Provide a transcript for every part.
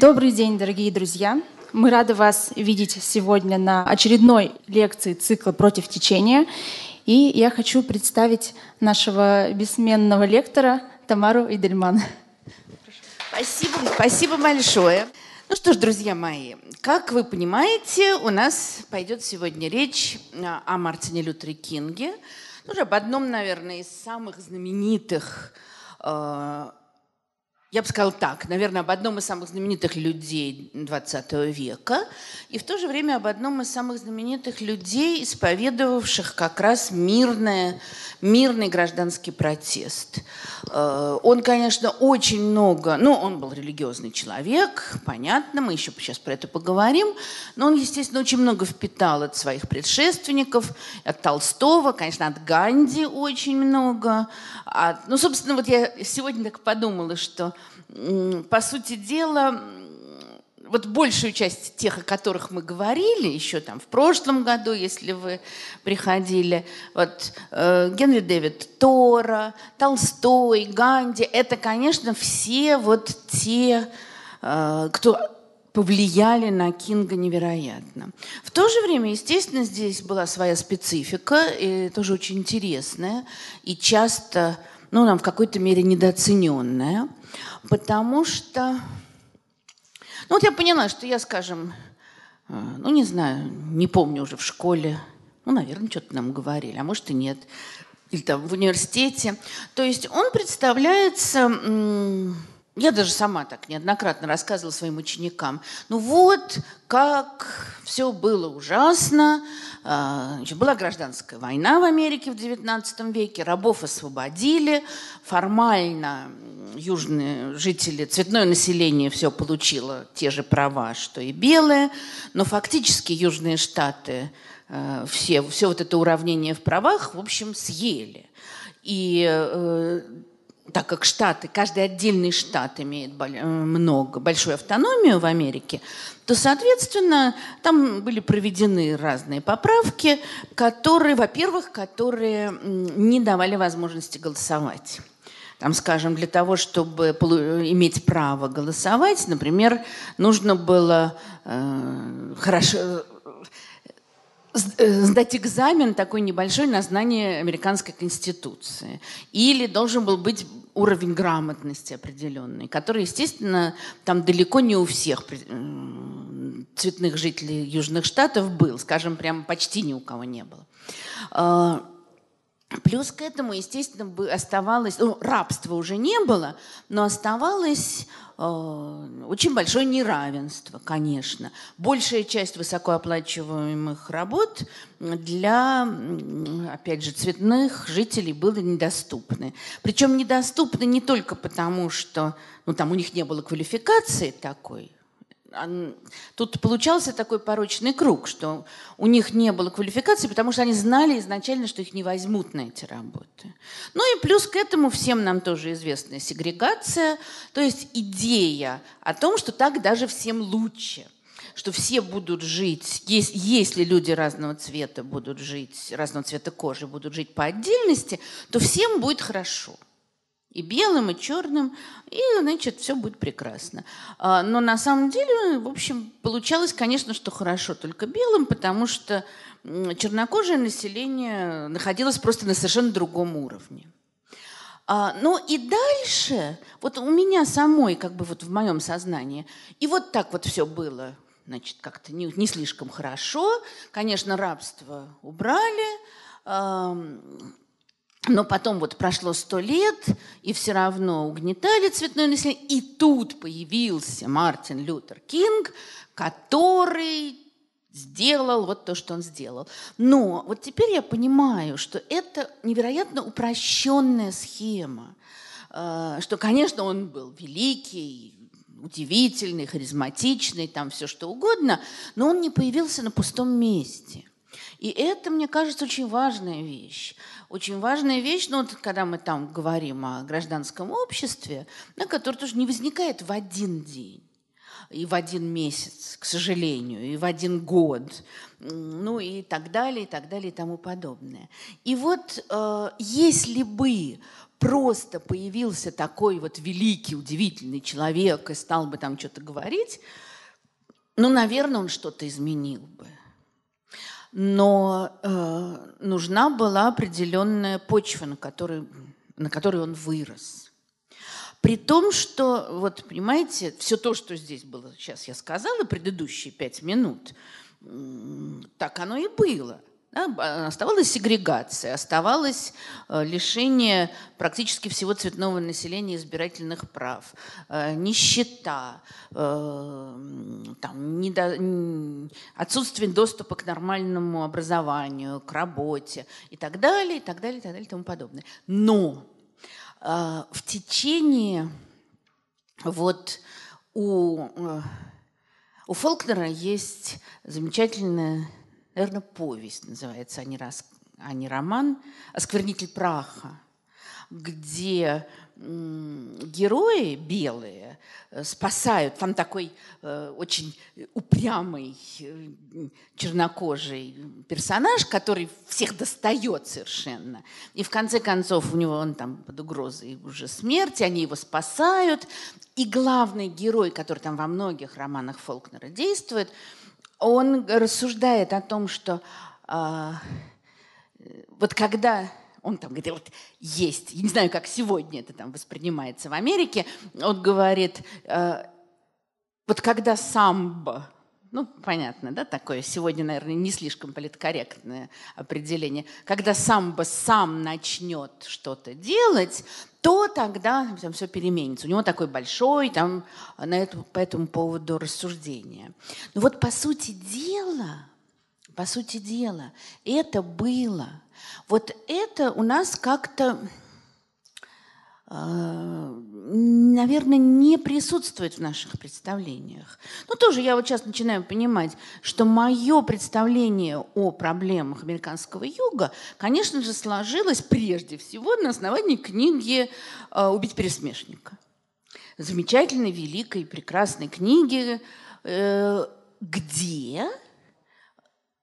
Добрый день, дорогие друзья! Мы рады вас видеть сегодня на очередной лекции цикла «Против течения». И я хочу представить нашего бессменного лектора Тамару Идельман. Спасибо, спасибо большое. Ну что ж, друзья мои, как вы понимаете, у нас пойдет сегодня речь о Мартине Лютере Кинге, ну, об одном, наверное, из самых знаменитых э, я бы сказала так, наверное, об одном из самых знаменитых людей XX века и в то же время об одном из самых знаменитых людей, исповедовавших как раз мирное, мирный гражданский протест. Э, он, конечно, очень много, ну, он был религиозный человек, понятно, мы еще сейчас про это поговорим, но он, естественно, очень много впитал от своих предшественников, от Толстого, конечно, от Ганди очень много. От, ну, собственно, вот я сегодня так подумала, что по сути дела, вот большую часть тех, о которых мы говорили еще там в прошлом году, если вы приходили, вот э, Генри Дэвид Тора, Толстой, Ганди, это, конечно, все вот те, э, кто повлияли на Кинга невероятно. В то же время, естественно, здесь была своя специфика, и тоже очень интересная, и часто, ну, нам в какой-то мере недооцененная – Потому что, ну вот я поняла, что я, скажем, э, ну не знаю, не помню уже в школе, ну, наверное, что-то нам говорили, а может и нет, или там в университете. То есть он представляется я даже сама так неоднократно рассказывала своим ученикам. Ну вот, как все было ужасно. А, была гражданская война в Америке в XIX веке, рабов освободили. Формально южные жители, цветное население все получило те же права, что и белые, но фактически южные штаты э, все, все вот это уравнение в правах, в общем, съели. И э, так как штаты, каждый отдельный штат имеет э, много, большую автономию в Америке, то, соответственно, там были проведены разные поправки, которые, во-первых, которые не давали возможности голосовать. Там, скажем, для того, чтобы иметь право голосовать, например, нужно было э, хорошо сдать экзамен такой небольшой на знание американской конституции. Или должен был быть уровень грамотности определенный, который, естественно, там далеко не у всех цветных жителей Южных Штатов был, скажем, прям почти ни у кого не было. Плюс к этому, естественно, оставалось, ну, рабства уже не было, но оставалось Э, очень большое неравенство, конечно. Большая часть высокооплачиваемых работ для, опять же, цветных жителей было недоступны. Причем недоступны не только потому, что ну, там у них не было квалификации такой, Тут получался такой порочный круг, что у них не было квалификации, потому что они знали изначально, что их не возьмут на эти работы. Ну и плюс к этому всем нам тоже известная сегрегация, то есть идея о том, что так даже всем лучше что все будут жить, если люди разного цвета будут жить, разного цвета кожи будут жить по отдельности, то всем будет хорошо и белым, и черным, и, значит, все будет прекрасно. А, но на самом деле, в общем, получалось, конечно, что хорошо только белым, потому что чернокожее население находилось просто на совершенно другом уровне. А, ну и дальше, вот у меня самой, как бы вот в моем сознании, и вот так вот все было, значит, как-то не, не слишком хорошо. Конечно, рабство убрали, но потом вот прошло сто лет, и все равно угнетали цветное население. И тут появился Мартин Лютер Кинг, который сделал вот то, что он сделал. Но вот теперь я понимаю, что это невероятно упрощенная схема, э, что, конечно, он был великий, удивительный, харизматичный, там все что угодно, но он не появился на пустом месте – и это, мне кажется, очень важная вещь. Очень важная вещь, ну, вот, когда мы там говорим о гражданском обществе, на которое тоже не возникает в один день и в один месяц, к сожалению, и в один год, ну и так далее, и так далее, и тому подобное. И вот э, если бы просто появился такой вот великий, удивительный человек и стал бы там что-то говорить, ну, наверное, он что-то изменил бы. Но э, нужна была определенная почва, на которой, на которой он вырос. При том, что, вот понимаете, все то, что здесь было, сейчас я сказала, предыдущие пять минут, так оно и было – да, оставалась сегрегация, оставалось э, лишение практически всего цветного населения избирательных прав, э, нищета, э, там, недо, отсутствие доступа к нормальному образованию, к работе и так далее, и так далее, и так далее, и тому подобное. Но в течение вот у, у Фолкнера есть замечательная наверное, повесть называется, а не, рас, а не роман, «Осквернитель праха», где герои белые э, спасают, там такой э, очень упрямый э, чернокожий персонаж, который всех достает совершенно. И в конце концов у него он там под угрозой уже смерти, они его спасают. И главный герой, который там во многих романах Фолкнера действует – он рассуждает о том, что а, вот когда он там говорит, вот есть, я не знаю, как сегодня это там воспринимается в Америке, он говорит, а, вот когда самбо, ну, понятно, да, такое сегодня, наверное, не слишком политкорректное определение. Когда самбо сам начнет что-то делать, то тогда там все переменится. У него такой большой там на эту, по этому поводу рассуждение. Но вот по сути дела, по сути дела, это было. Вот это у нас как-то а, наверное, не присутствует в наших представлениях. Но тоже я вот сейчас начинаю понимать, что мое представление о проблемах американского юга, конечно же, сложилось прежде всего на основании книги а, «Убить пересмешника». Замечательной, великой, прекрасной книги, э, где,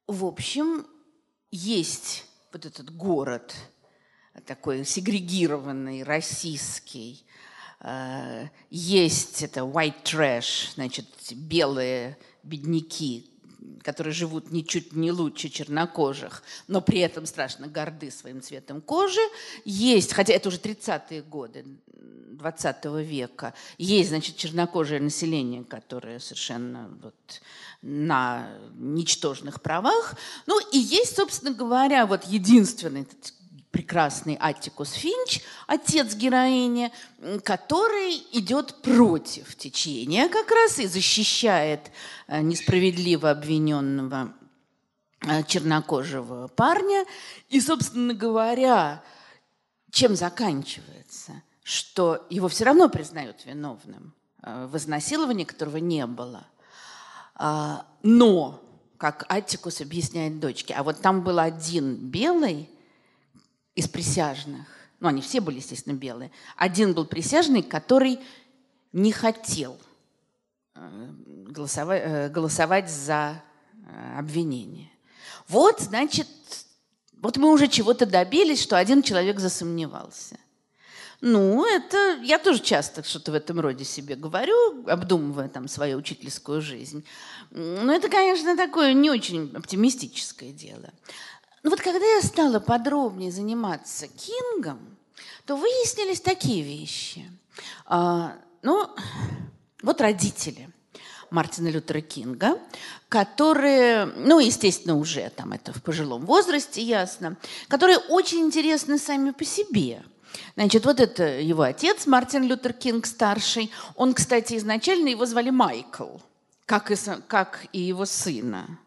в общем, есть вот этот город – такой сегрегированный, российский. Э, есть это white trash, значит, белые бедняки, которые живут ничуть не лучше чернокожих, но при этом страшно горды своим цветом кожи. Есть, хотя это уже 30-е годы 20 века, есть, значит, чернокожее население, которое совершенно вот на ничтожных правах. Ну и есть, собственно говоря, вот единственный прекрасный Аттикус Финч, отец героини, который идет против течения как раз и защищает э, несправедливо обвиненного э, чернокожего парня. И, собственно говоря, чем заканчивается? Что его все равно признают виновным э, в изнасиловании, которого не было. А, но, как Аттикус объясняет дочке, а вот там был один белый – из присяжных, ну они все были, естественно, белые, один был присяжный, который не хотел э, голосовать, э, голосовать за э, обвинение. Вот, значит, вот мы уже чего-то добились, что один человек засомневался. Ну, это я тоже часто что-то в этом роде себе говорю, обдумывая там свою учительскую жизнь. Но это, конечно, такое не очень оптимистическое дело. Ну вот когда я стала подробнее заниматься Кингом, то выяснились такие вещи. А, ну, вот родители Мартина Лютера Кинга, которые, ну, естественно, уже там это в пожилом возрасте, ясно, которые очень интересны сами по себе. Значит, вот это его отец, Мартин Лютер Кинг старший. Он, кстати, изначально его звали Майкл, как и, как и его сына.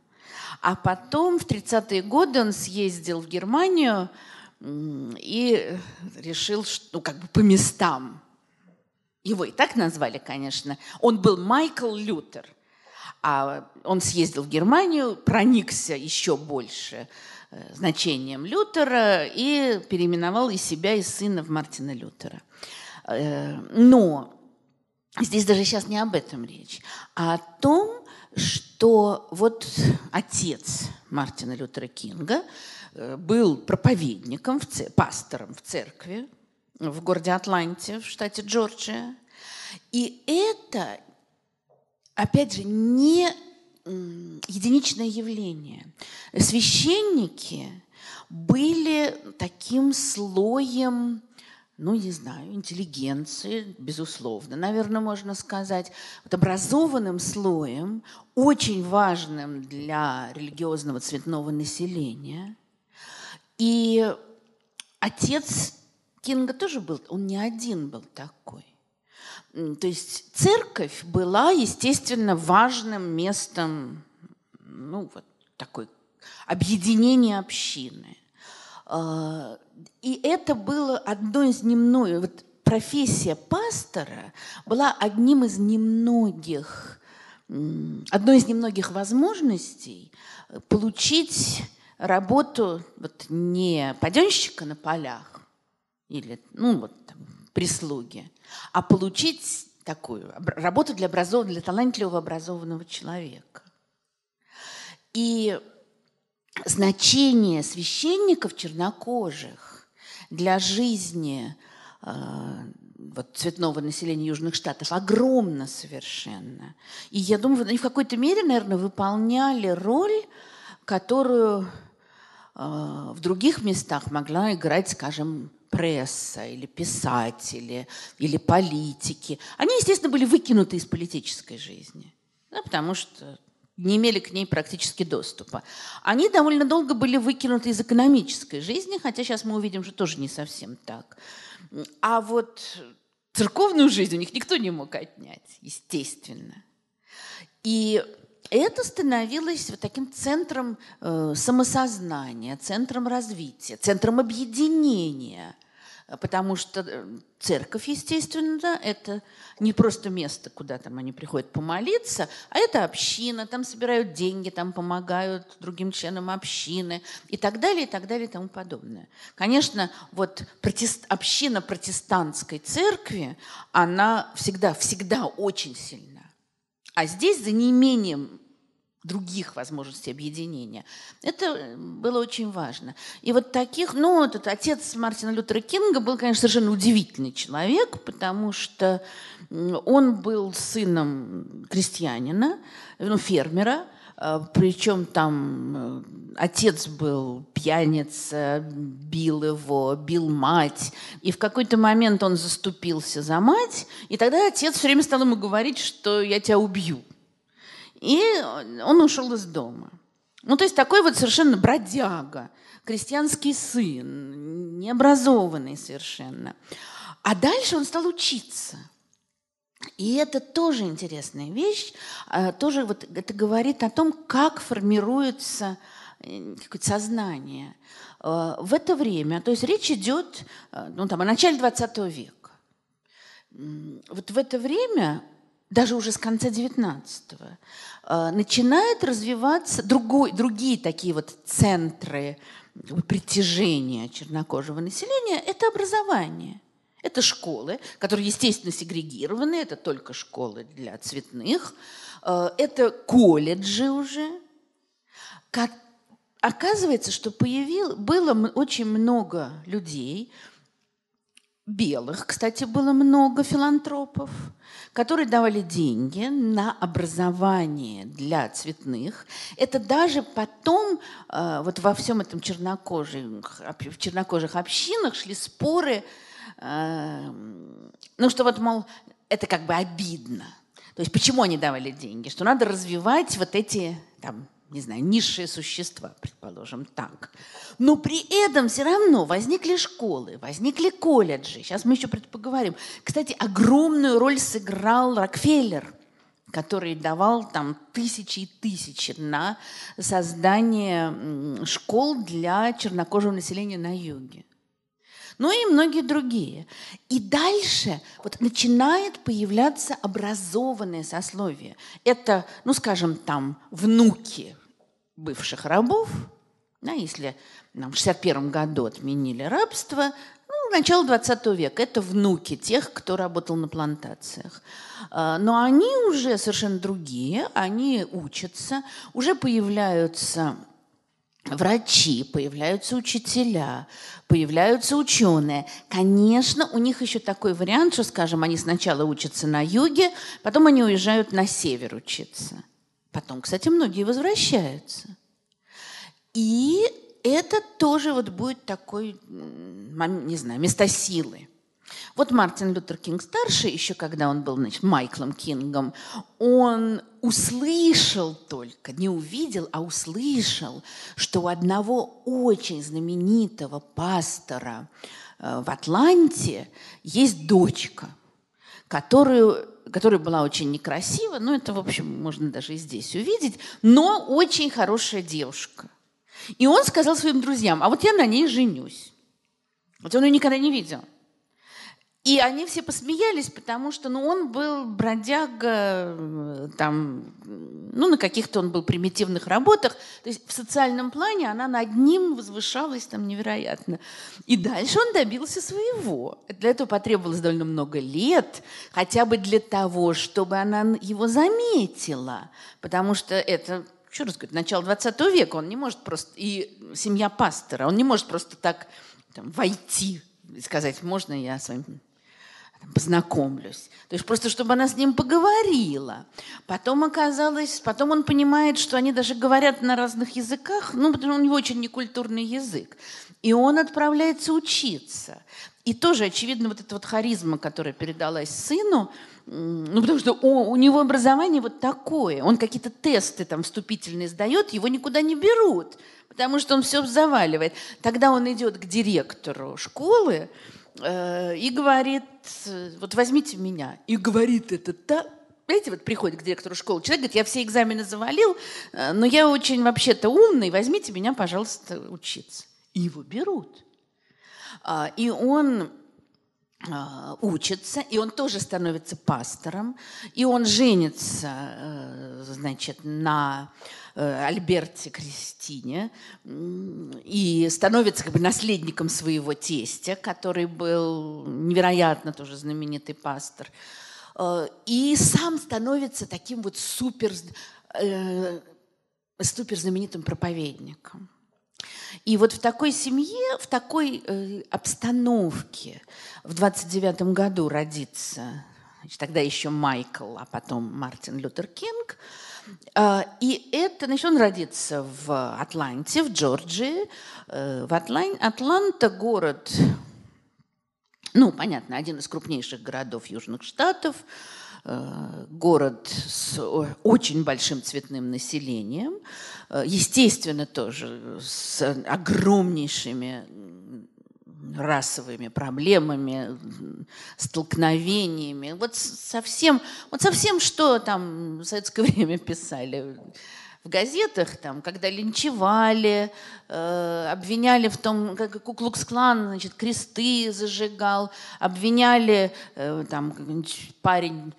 А потом в 30-е годы он съездил в Германию и решил, что, ну, как бы по местам. Его и так назвали, конечно. Он был Майкл Лютер. А он съездил в Германию, проникся еще больше э, значением Лютера и переименовал и себя, и сына в Мартина Лютера. Э, но здесь даже сейчас не об этом речь, а о том, что вот отец Мартина Лютера Кинга э, был проповедником, в цер- пастором в церкви, в городе Атланте в штате Джорджия. И это, опять же, не единичное явление. Священники были таким слоем, ну, не знаю, интеллигенции, безусловно, наверное, можно сказать, вот образованным слоем, очень важным для религиозного цветного населения. И отец Кинга тоже был, он не один был такой. То есть церковь была, естественно, важным местом, ну, вот такой объединения общины. И это было одно из немногих, вот профессия пастора была одним из немногих, одной из немногих возможностей получить работу вот не паденщика на полях или, ну, вот там, прислуги, а получить такую работу для образованного, для талантливого образованного человека. И значение священников чернокожих для жизни э, вот, цветного населения Южных Штатов огромно совершенно. И я думаю, они в какой-то мере, наверное, выполняли роль, которую э, в других местах могла играть, скажем, пресса или писатели или политики, они, естественно, были выкинуты из политической жизни, да, потому что не имели к ней практически доступа. Они довольно долго были выкинуты из экономической жизни, хотя сейчас мы увидим, что тоже не совсем так. А вот церковную жизнь у них никто не мог отнять, естественно. И это становилось вот таким центром э, самосознания, центром развития, центром объединения потому что э, церковь, естественно, это не просто место, куда там они приходят помолиться, а это община, там собирают деньги, там помогают другим членам общины и так далее, и так далее, и тому подобное. Конечно, вот протест, община протестантской церкви, она всегда, всегда очень сильна. А здесь за неимением других возможностей объединения. Это э, было очень важно. И вот таких, ну, этот отец Мартина Лютера Кинга был, конечно, совершенно удивительный человек, потому что он был сыном крестьянина, ну, фермера, э, причем там э, отец был пьяница, бил его, бил мать. И в какой-то момент он заступился за мать, и тогда отец все время стал ему говорить, что я тебя убью. И он ушел из дома. Ну, то есть такой вот совершенно бродяга, крестьянский сын, необразованный совершенно. А дальше он стал учиться. И это тоже интересная вещь, а, тоже вот это говорит о том, как формируется э, какое-то сознание. А, в это время, то есть речь идет э, ну, там, о начале 20 века. Вот в это время даже уже с конца 19-го, э, начинают развиваться другой, другие такие вот центры притяжения чернокожего населения – это образование. Это школы, которые, естественно, сегрегированы, это только школы для цветных, э, это колледжи уже. Оказывается, что появил, было очень много людей, белых, кстати, было много филантропов, которые давали деньги на образование для цветных. Это даже потом э, вот во всем этом чернокожих, в чернокожих общинах шли споры, э, ну что вот, мол, это как бы обидно. То есть почему они давали деньги? Что надо развивать вот эти там, не знаю, низшие существа, предположим, так. Но при этом все равно возникли школы, возникли колледжи. Сейчас мы еще поговорим. Кстати, огромную роль сыграл Рокфеллер, который давал там тысячи и тысячи на создание школ для чернокожего населения на юге. Ну и многие другие. И дальше вот начинает появляться образованное сословие. Это, ну скажем, там внуки бывших рабов, да, если нам в 1961 году отменили рабство, ну, начало 20 века, это внуки тех, кто работал на плантациях. А, но они уже совершенно другие, они учатся, уже появляются врачи, появляются учителя, появляются ученые. Конечно, у них еще такой вариант, что, скажем, они сначала учатся на юге, потом они уезжают на север учиться. Потом, кстати, многие возвращаются. И это тоже вот будет такой, не знаю, место силы. Вот Мартин Лютер Кинг старший, еще когда он был значит, Майклом Кингом, он услышал только, не увидел, а услышал, что у одного очень знаменитого пастора э, в Атланте есть дочка, которую, которая была очень некрасива, ну это, в общем, можно даже и здесь увидеть, но очень хорошая девушка. И он сказал своим друзьям, а вот я на ней женюсь. Вот он ее никогда не видел. И они все посмеялись, потому что ну, он был бродяга, э, там, ну, на каких-то он был примитивных работах. То есть в социальном плане она над ним возвышалась там невероятно. И дальше он добился своего. Для этого потребовалось довольно много лет, хотя бы для того, чтобы она его заметила. Потому что это еще раз говорю, начало 20 века, он не может просто, и семья пастора, он не может просто так там, войти и сказать, можно я с вами познакомлюсь. То есть просто, чтобы она с ним поговорила. Потом оказалось, потом он понимает, что они даже говорят на разных языках, ну, потому что у него очень некультурный язык. И он отправляется учиться. И тоже, очевидно, вот эта вот харизма, которая передалась сыну, ну, потому что у, у него образование вот такое. Он какие-то тесты там вступительные сдает, его никуда не берут, потому что он все заваливает. Тогда он идет к директору школы, и говорит, вот возьмите меня. И говорит это так, Знаете, вот приходит к директору школы человек, говорит, я все экзамены завалил, э, но я очень вообще-то умный, возьмите меня, пожалуйста, учиться. И его берут. А, и он учится, и он тоже становится пастором, и он женится, э, значит, на Э, Альберте Кристине и становится как бы наследником своего тестя, который был невероятно тоже знаменитый пастор. Э, и сам становится таким вот супер, супер знаменитым проповедником. И вот в такой семье, в такой э, обстановке в 29 году родится, значит, тогда еще Майкл, а потом Мартин Лютер Кинг – а, и это, значит, он родится в Атланте, в Джорджии. Э, в Атлан... Атланта город, ну, понятно, один из крупнейших городов Южных Штатов, э, город с очень большим цветным населением, э, естественно, тоже с огромнейшими расовыми проблемами, столкновениями. Вот совсем, вот совсем что там в советское время писали в газетах, там, когда линчевали, э, обвиняли в том, как Куклукс-клан, значит, кресты зажигал, обвиняли, э, там, парень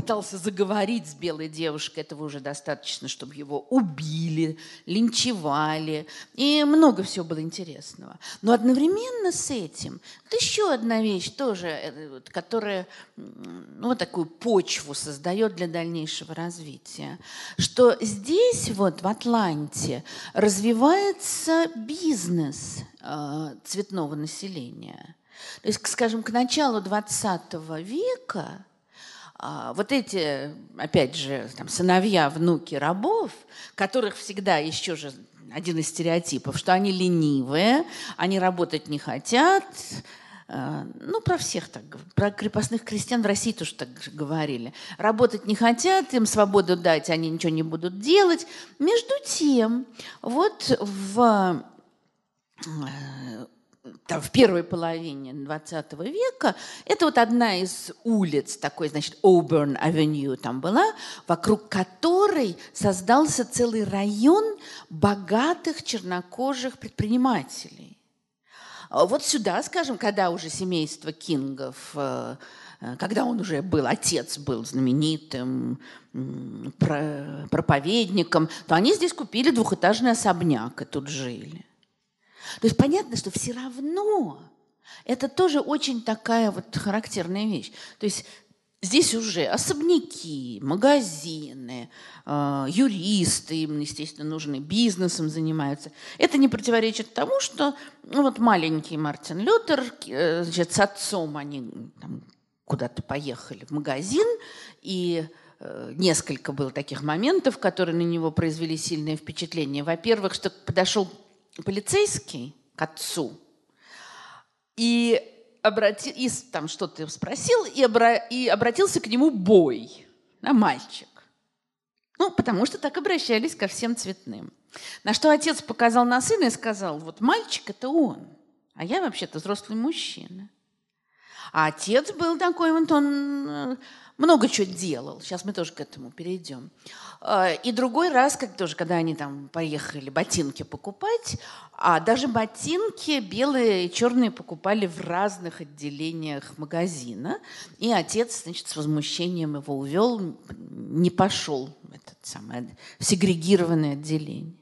пытался заговорить с белой девушкой, этого уже достаточно, чтобы его убили, линчевали. И много всего было интересного. Но одновременно с этим вот еще одна вещь тоже, э, которая ну, вот такую почву создает для дальнейшего развития, что здесь вот в Атланте развивается бизнес э, цветного населения. То есть, скажем, к началу 20 века вот эти, опять же, там, сыновья, внуки рабов, которых всегда еще же один из стереотипов, что они ленивые, они работать не хотят. А, ну, про всех так, про крепостных крестьян в России тоже так говорили. Работать не хотят, им свободу дать, они ничего не будут делать. Между тем, вот в э, там, в первой половине 20 века, это вот одна из улиц, такой, значит, Avenue там была, вокруг которой создался целый район богатых чернокожих предпринимателей. Вот сюда, скажем, когда уже семейство Кингов, э, э, когда он уже был, отец был знаменитым проповедником, то они здесь купили двухэтажный особняк и тут жили. То есть понятно, что все равно это тоже очень такая вот характерная вещь. То есть здесь уже особняки, магазины, э, юристы, им, естественно, нужны, бизнесом занимаются. Это не противоречит тому, что ну, вот маленький Мартин Лютер, э, значит, с отцом они куда-то поехали в магазин, и э, несколько было таких моментов, которые на него произвели сильное впечатление. Во-первых, что подошел полицейский к отцу и обрати, и там что-то спросил, и, обра, и обратился к нему бой, на мальчик. Ну, потому что так обращались ко всем цветным. На что отец показал на сына и сказал, вот мальчик – это он, а я вообще-то взрослый мужчина. А отец был такой, вот он э, много чего делал. Сейчас мы тоже к этому перейдем. А, и другой раз, как тоже, когда они там поехали ботинки покупать, а даже ботинки белые и черные покупали в разных отделениях магазина. И отец, значит, с возмущением его увел, не пошел в это самое в сегрегированное отделение.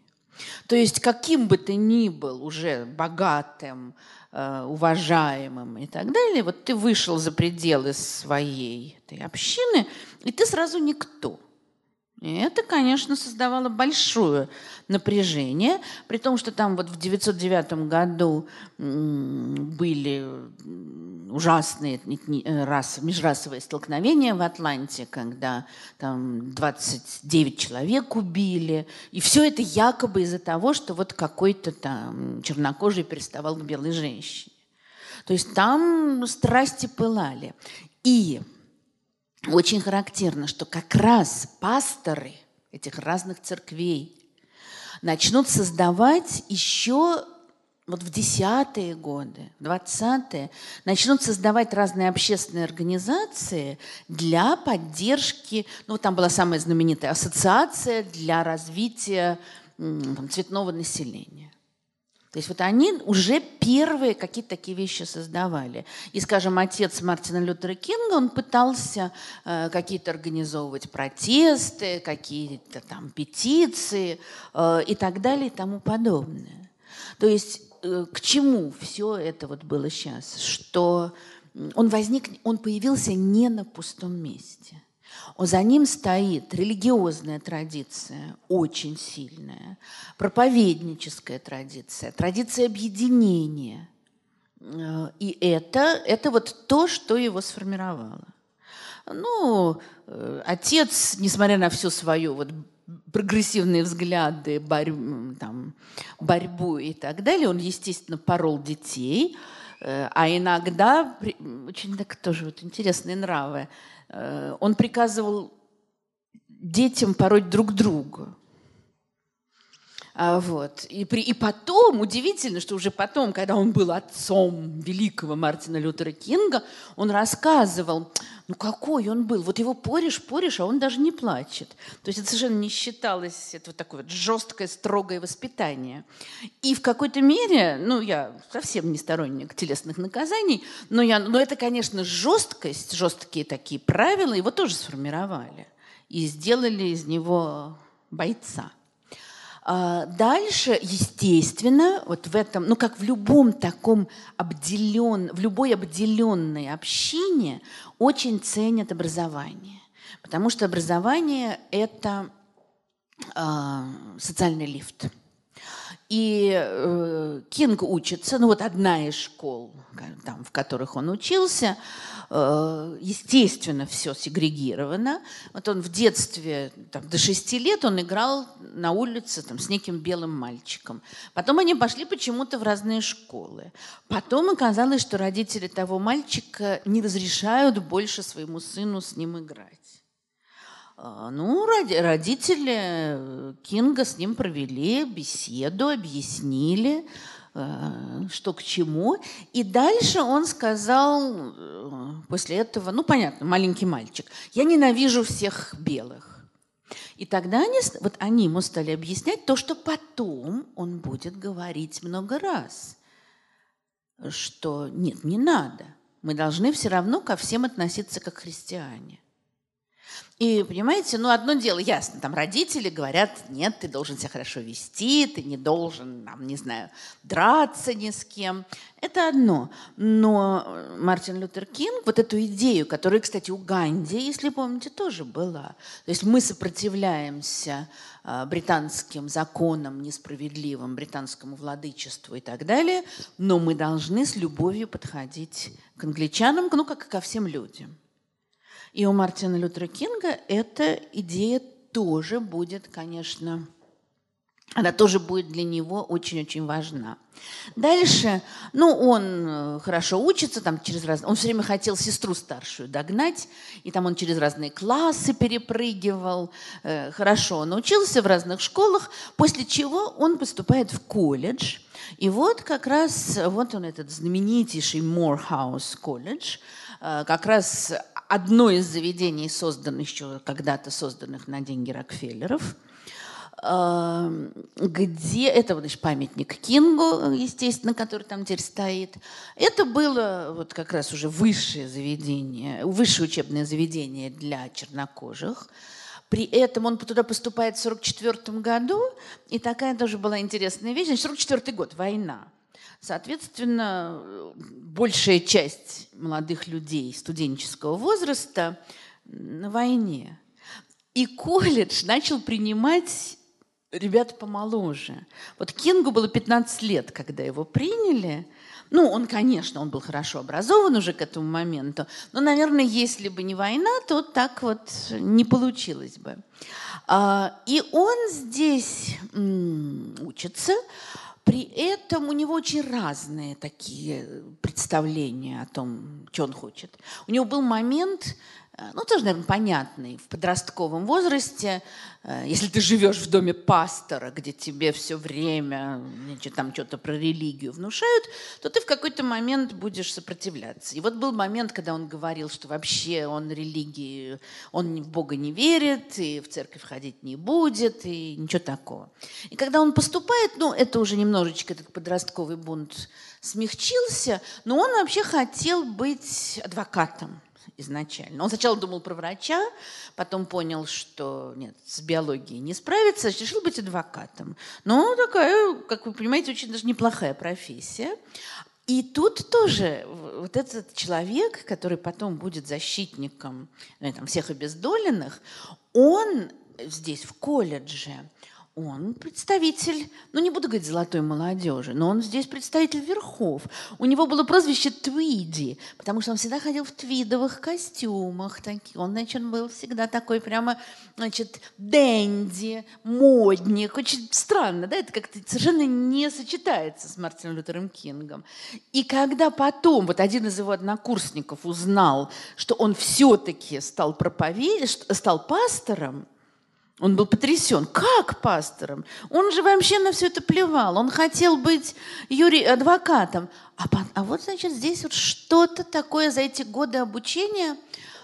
То есть каким бы ты ни был уже богатым, Э, уважаемым и так далее, вот ты вышел за пределы своей этой общины, и ты сразу никто. И это, конечно, создавало большое напряжение, при том, что там вот в 909 году были ужасные расы, межрасовые столкновения в Атланте, когда там 29 человек убили. И все это якобы из-за того, что вот какой-то там чернокожий переставал к белой женщине. То есть там страсти пылали. И очень характерно, что как раз пасторы этих разных церквей начнут создавать еще вот в десятые годы, двадцатые, начнут создавать разные общественные организации для поддержки, ну там была самая знаменитая ассоциация для развития там, цветного населения. То есть вот они уже первые какие-то такие вещи создавали. И, скажем, отец Мартина Лютера Кинга, он пытался э, какие-то организовывать протесты, какие-то там петиции э, и так далее и тому подобное. То есть э, к чему все это вот было сейчас? Что он возник, он появился не на пустом месте – за ним стоит религиозная традиция, очень сильная, проповедническая традиция, традиция объединения. Э, и это, это вот то, что его сформировало. Ну, э, отец, несмотря на всю свою вот прогрессивные взгляды, борь, там, борьбу и так далее, он, естественно, порол детей, э, а иногда, очень так тоже вот интересные нравы, он приказывал детям пороть друг друга. А, вот. И, при, и потом, удивительно, что уже потом, когда он был отцом великого Мартина Лютера Кинга, он рассказывал, ну какой он был. Вот его поришь, поришь, а он даже не плачет. То есть это совершенно не считалось, это вот такое вот жесткое, строгое воспитание. И в какой-то мере, ну я совсем не сторонник телесных наказаний, но, я, но это, конечно, жесткость, жесткие такие правила его тоже сформировали. И сделали из него бойца. А, дальше, естественно, вот в этом, ну как в любом таком обделен, в любой обделенной общине очень ценят образование, потому что образование это э, социальный лифт. И э, Кинг учится, ну вот одна из школ, там, в которых он учился, Э, естественно, все сегрегировано. Вот он в детстве, там, до шести лет, он играл на улице там, с неким белым мальчиком. Потом они пошли почему-то в разные школы. Потом оказалось, что родители того мальчика не разрешают больше своему сыну с ним играть. Э, ну, родители Кинга с ним провели беседу, объяснили, Э, что к чему. И дальше он сказал э, после этого, ну понятно, маленький мальчик, я ненавижу всех белых. И тогда они, вот они ему стали объяснять то, что потом он будет говорить много раз, что нет, не надо. Мы должны все равно ко всем относиться как христиане. И, понимаете, ну, одно дело, ясно, там родители говорят, нет, ты должен себя хорошо вести, ты не должен, там, не знаю, драться ни с кем. Это одно. Но Мартин Лютер Кинг, вот эту идею, которая, кстати, у Ганди, если помните, тоже была. То есть мы сопротивляемся а, британским законам несправедливым, британскому владычеству и так далее, но мы должны с любовью подходить к англичанам, ну, как и ко всем людям. И у Мартина Лютера Кинга эта идея тоже будет, конечно, она тоже будет для него очень-очень важна. Дальше, ну, он э, хорошо учится, там через раз, он все время хотел сестру старшую догнать, и там он через разные классы перепрыгивал, э, хорошо он учился в разных школах, после чего он поступает в колледж, и вот как раз, вот он этот знаменитейший Морхаус колледж, как раз одно из заведений, созданных еще когда-то созданных на деньги Рокфеллеров, эм, где это вот значит, памятник Кингу, естественно, который там теперь стоит. Это было вот как раз уже высшее заведение, высшее учебное заведение для чернокожих. При этом он туда поступает в 1944 году, и такая тоже была интересная вещь. Значит, 1944 год, война. Соответственно, большая часть молодых людей студенческого возраста на войне. И колледж начал принимать ребят помоложе. Вот Кингу было 15 лет, когда его приняли. Ну, он, конечно, он был хорошо образован уже к этому моменту, но, наверное, если бы не война, то так вот не получилось бы. А, и он здесь учится, при этом у него очень разные такие представления о том, что он хочет. У него был момент, Э, ну, тоже, наверное, понятный, в подростковом возрасте, э, если ты живешь в доме пастора, где тебе все время там что-то про религию внушают, то ты в какой-то момент будешь сопротивляться. И вот был момент, когда он говорил, что вообще он религии, он в Бога не верит, и в церковь ходить не будет, и ничего такого. И когда он поступает, ну, это уже немножечко этот подростковый бунт смягчился, но он вообще хотел быть адвокатом изначально. Он сначала думал про врача, потом понял, что нет, с биологией не справится, решил быть адвокатом. Но такая, как вы понимаете, очень даже неплохая профессия. И тут тоже вот этот человек, который потом будет защитником ну, там, всех обездоленных, он здесь, в колледже, он представитель, ну не буду говорить золотой молодежи, но он здесь представитель верхов. У него было прозвище Твиди, потому что он всегда ходил в твидовых костюмах. Таких. Он, значит, был всегда такой прямо, значит, дэнди, модник. Очень странно, да, это как-то совершенно не сочетается с Мартином Лютером Кингом. И когда потом вот один из его однокурсников узнал, что он все-таки стал проповедь, стал пастором, он был потрясен. Как пастором? Он же вообще на все это плевал. Он хотел быть Юрий адвокатом. А, а вот, значит, здесь вот что-то такое за эти годы обучения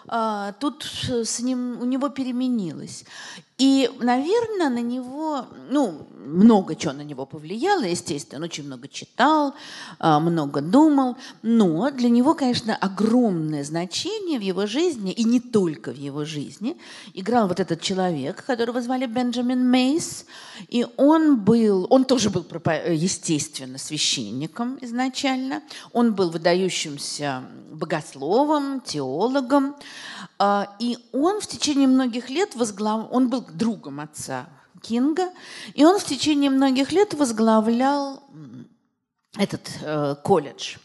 а, тут с ним, у него переменилось. И, наверное, на него, ну, много чего на него повлияло, естественно. Очень много читал, а, много думал. Но для него, конечно, огромное значение в его жизни, и не только в его жизни, играл вот этот человек, которого звали Бенджамин Мейс. И он был, он тоже был, естественно, священником изначально. Он был выдающимся богословом, теологом. А, и он в течение многих лет возглавлял, он был другом отца Кинга, и он в течение многих лет возглавлял этот э, колледж.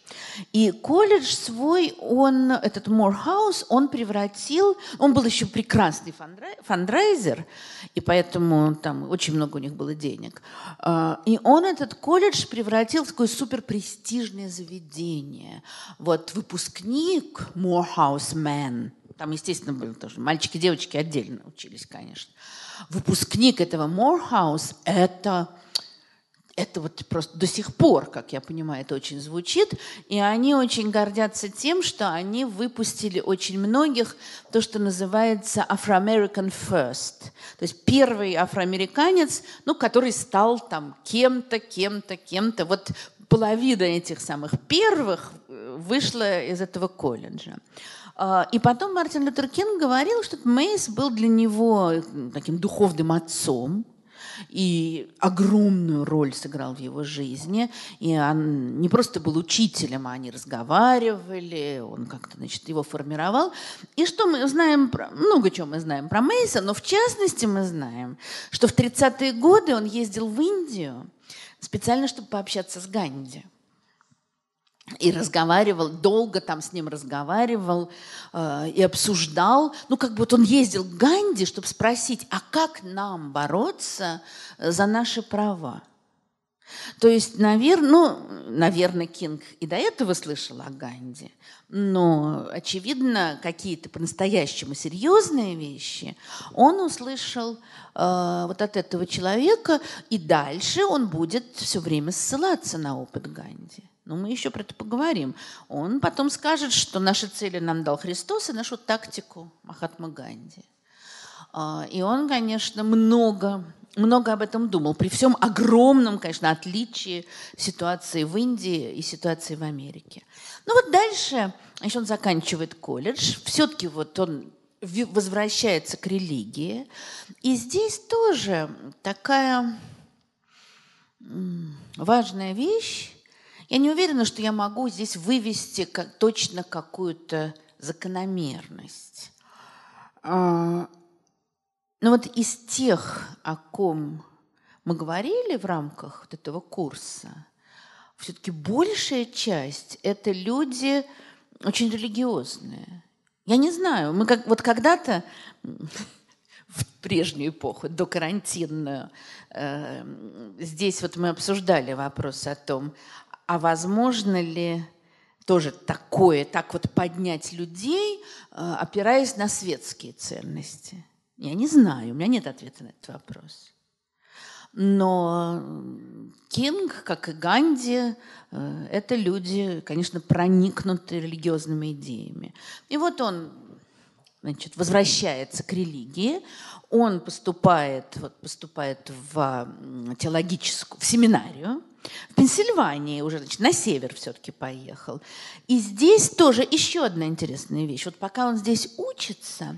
И колледж свой, он, этот Морхаус, он превратил, он был еще прекрасный фандрайзер, и поэтому там очень много у них было денег. Э, и он этот колледж превратил в такое суперпрестижное заведение. Вот выпускник Morehouse Man, там, естественно, были тоже мальчики и девочки отдельно учились, конечно. Выпускник этого Морхаус – это это вот просто до сих пор, как я понимаю, это очень звучит. И они очень гордятся тем, что они выпустили очень многих то, что называется Afro-American First. То есть первый афроамериканец, ну, который стал там кем-то, кем-то, кем-то. Вот половина этих самых первых вышла из этого колледжа. А, и потом Мартин Лютер Кинг говорил, что Мейс был для него таким духовным отцом, и огромную роль сыграл в его жизни. И он не просто был учителем, а они разговаривали, он как-то, значит, его формировал. И что мы знаем, про, много чего мы знаем про Мейса, но в частности мы знаем, что в 30-е годы он ездил в Индию специально, чтобы пообщаться с Ганди и разговаривал, долго там с ним разговаривал э, и обсуждал. Ну, как бы вот он ездил к Ганди, чтобы спросить, а как нам бороться за наши права? То есть, наверное, ну, наверное, Кинг и до этого слышал о Ганди, но, очевидно, какие-то по-настоящему серьезные вещи он услышал э, вот от этого человека, и дальше он будет все время ссылаться на опыт Ганди. Но мы еще про это поговорим. Он потом скажет, что наши цели нам дал Христос и нашу тактику Махатма Ганди. А, и он, конечно, много, много об этом думал. При всем огромном, конечно, отличии ситуации в Индии и ситуации в Америке. Ну вот дальше, еще он заканчивает колледж. Все-таки вот он возвращается к религии. И здесь тоже такая важная вещь, я не уверена, что я могу здесь вывести как, точно какую-то закономерность. А, но вот из тех, о ком мы говорили в рамках вот этого курса, все-таки большая часть – это люди очень религиозные. Я не знаю, мы как, вот когда-то в прежнюю эпоху, до карантинную, э, здесь вот мы обсуждали вопрос о том, а возможно ли тоже такое, так вот поднять людей, э, опираясь на светские ценности? Я не знаю, у меня нет ответа на этот вопрос. Но Кинг, как и Ганди, э, это люди, конечно, проникнутые религиозными идеями. И вот он значит, возвращается к религии, он поступает, вот, поступает в теологическую, в семинарию, в Пенсильвании уже, значит, на север все-таки поехал. И здесь тоже еще одна интересная вещь. Вот пока он здесь учится,